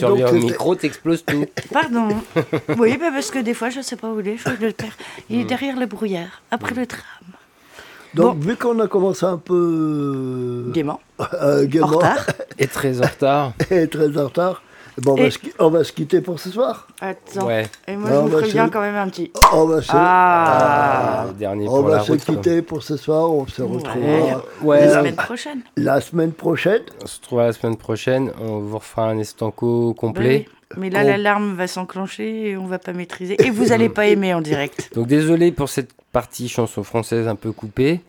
Tu donc, reviens au c'était- micro, t'exploses tout. Pardon. Oui, bah parce que des fois, je sais pas où il est, je le perds. Il est derrière le brouillard, après le tram. Donc, vu qu'on a commencé un peu Gaiement. euh, En gaiement retard. Et très en retard. et très en retard, ben, on, va Et- se, on va se quitter pour ce soir. Attends. Ouais. Moi, je vous bah, préviens quand même un petit. On va se, Ah, Le dernier on pour la va se quoi. quitter pour ce soir. On se Ouais, la semaine prochaine. la semaine prochaine. on se retrouvera la semaine prochaine. On vous refera un estanco complet. Oui, Mais là, l'alarme va s'enclencher et on va pas maîtriser. Et vous allez pas aimer en direct. Donc désolé pour cette partie chanson française un peu coupée.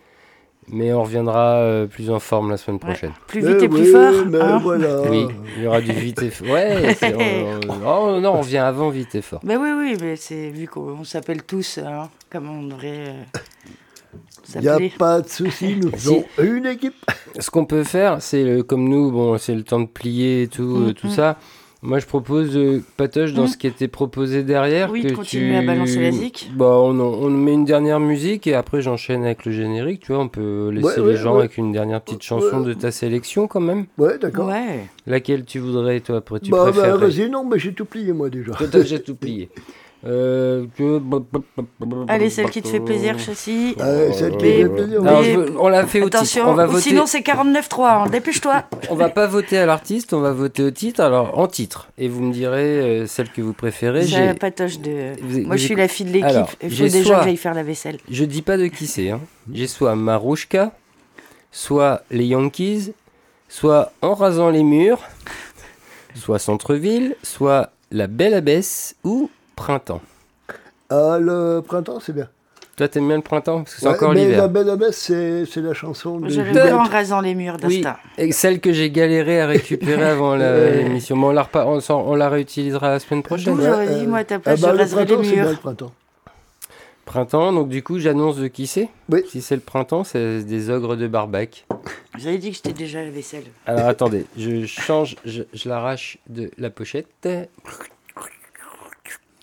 Mais on reviendra euh, plus en forme la semaine Ouais. prochaine. Plus vite Eh et plus oui, fort. Mais hein. voilà. Oui, il y aura du vite et fort. Ouais, on- on- oh non, on vient avant vite et fort. Bah oui, oui, mais c'est vu qu'on s'appelle tous, hein, comme on devrait euh, Il n'y a pas de souci, nous faisons une équipe. Ce qu'on peut faire, c'est comme nous, bon, c'est le temps de plier et tout, Mm, euh, tout mm. ça. Moi, je propose, euh, Patoche, dans Mm. ce qui était proposé derrière, Oui, que de continuer tu... à balancer la zik. Bah, on, on met une dernière musique et après j'enchaîne avec le générique. Tu vois, on peut laisser Ouais, les ouais, gens ouais. avec une dernière petite chanson Ouais. de ta sélection quand même. Ouais, d'accord. Ouais. Laquelle tu voudrais, toi, après tu bah, bah, préfères vas-y, non, mais j'ai tout plié, moi, déjà. Toi, déjà tout plié. Euh, que- Allez, celle qui te fait plaisir, châssis. Allez, celle qui Mais- fait plaisir. Alors, Mais- je veux- on l'a fait au titre. Attention, On va ou voter. sinon c'est 49-3, hein, dépêche-toi. On va pas voter à l'artiste, on va voter au titre. Alors en titre, et vous me direz euh, celle que vous préférez. J'ai la patoche de. Vous- Moi, vous je suis la fille de l'équipe. Alors, Il faut j'ai déjà soit- que j'aille faire la vaisselle. Je dis pas de qui c'est. Hein. J'ai soit Marouchka, soit les Yankees, soit En rasant les murs, soit Centreville, soit La Belle Abbesse ou Printemps. Ah, le printemps, c'est bien. Toi, t'aimes bien le printemps parce que c'est Ouais, encore mais l'hiver. la belle abbesse, c'est c'est la chanson de Je Juliette. le en rasant les murs Oui, d'Asta. et celle que j'ai galéré à récupérer avant la- l'émission. Mais on la, repa- on, s'en- on la réutilisera la semaine prochaine. D'où j'aurais dit, moi, à ta place, bah, je le raserais les printemps, c'est bien murs. le printemps. Printemps, donc du coup, j'annonce de qui c'est. Oui. Si c'est le printemps, c'est des ogres de Barbac. J'avais dit que j'étais déjà à la vaisselle. Alors attendez, je change, je, je l'arrache de la pochette.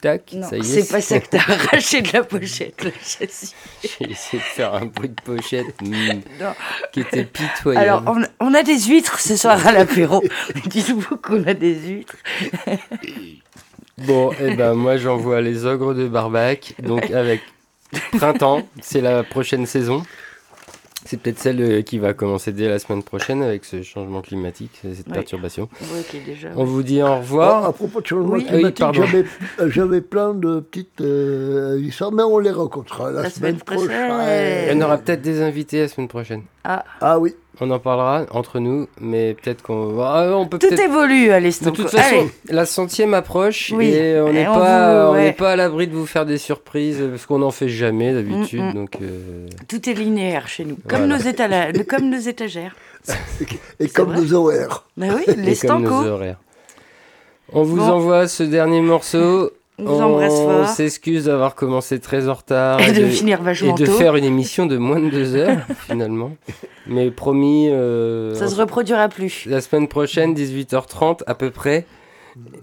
Tac, Non, ça y est. c'est pas ça que t'as arraché de la pochette, le châssis. J'ai essayé de faire un bruit de pochette hmm, qui était pitoyable. Alors, on, on a des huîtres ce soir à l'apéro. Dites-vous qu'on a des huîtres. Bon, et ben moi j'envoie les ogres de Barbac, donc avec printemps, c'est la prochaine saison. C'est peut-être celle euh, qui va commencer dès la semaine prochaine avec ce changement climatique, cette Oui. perturbation. Déjà. On vous dit au Ah, à revoir. propos de changement climatique, j'avais- euh, j'avais plein de petites euh, histoires, mais on les rencontrera la, La semaine, semaine prochaine. Il y en aura peut-être des invités la semaine prochaine. Ah, Ah oui, On en parlera entre nous, mais peut-être qu'on ah, on peut tout peut-être. évolue à De l'instant. toute façon, Allez. la centième approche Oui. et on Et n'est on pas, on pas à l'abri de vous faire des surprises parce qu'on n'en fait jamais d'habitude. Mm, mm. Donc euh, Tout est linéaire chez nous. Comme, Voilà. nos, étala- comme nos étagères. et comme nos horaires. Bah oui, et les comme nos stancos. horaires. On vous Bon. envoie ce dernier morceau. On vous embrasse fort. s'excuse d'avoir commencé très en retard. Et de finir vachement Et de tôt. faire une émission de moins de deux heures, finalement. Mais promis. euh, Ça se reproduira plus. La semaine prochaine, 18h30 à peu près.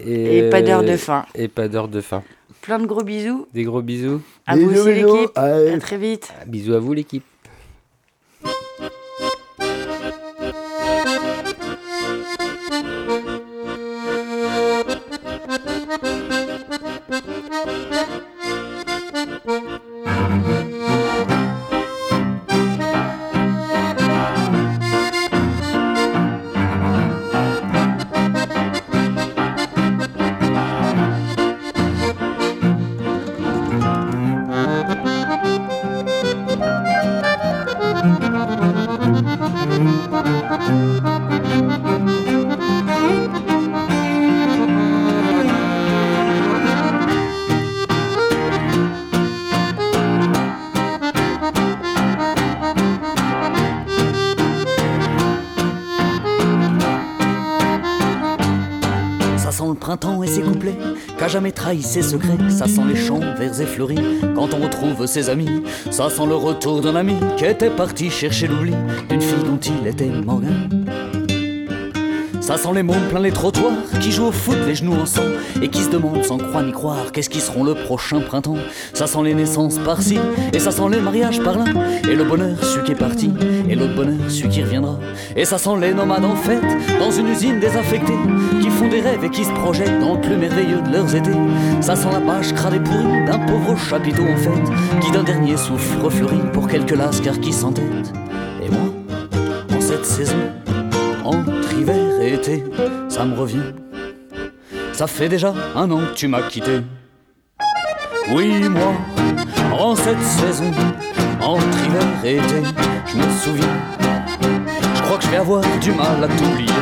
Et, Et pas d'heure de fin. Et pas d'heure de fin. Plein de gros bisous. Des gros bisous. À vous aussi l'équipe. À très vite. Bisous à vous l'équipe. Jamais trahi ses secrets. Ça sent les champs verts et fleuris quand on retrouve ses amis. Ça sent le retour d'un ami qui était parti chercher l'oubli d'une fille dont il était Morgan. Ça sent les mômes plein les trottoirs qui jouent au foot les genoux en sang et qui se demandent sans croire ni croire qu'est-ce qui seront le prochain printemps. Ça sent les naissances par-ci et ça sent les mariages par-là et le bonheur celui qui est parti et l'autre bonheur celui qui reviendra. Et ça sent les nomades en fête dans une usine désaffectée qui font des rêves et qui se projettent dans le plus merveilleux de leurs étés. Ça sent la page crade et pourrie d'un pauvre chapiteau en fête qui d'un dernier souffle refleurit pour quelques lascars qui s'entêtent. Et moi, en cette saison, entre hiver et été, ça me revient. Ça fait déjà un an que tu m'as quitté. Oui, moi, en cette saison, entre hiver et été, je me souviens. Je crois que je vais avoir du mal à t'oublier.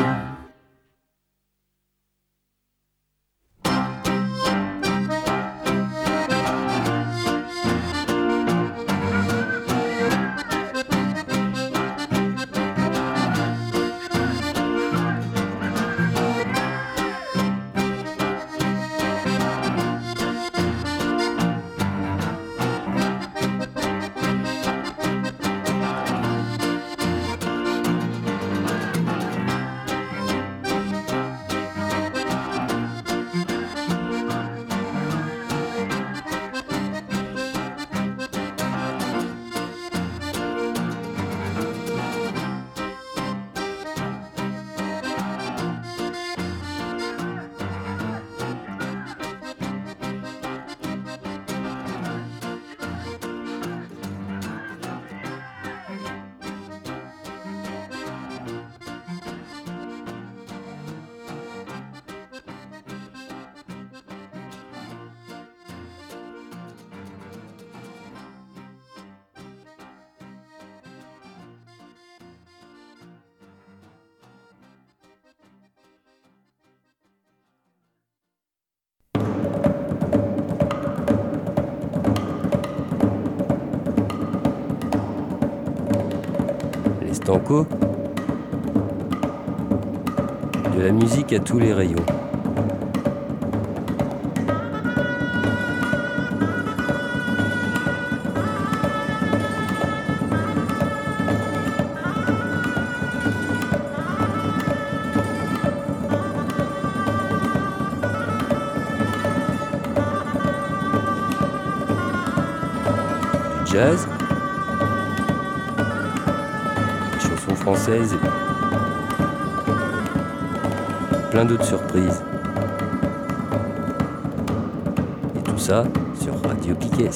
De la musique à tous les rayons. Plein d'autres surprises. Et tout ça sur Radio Piquet.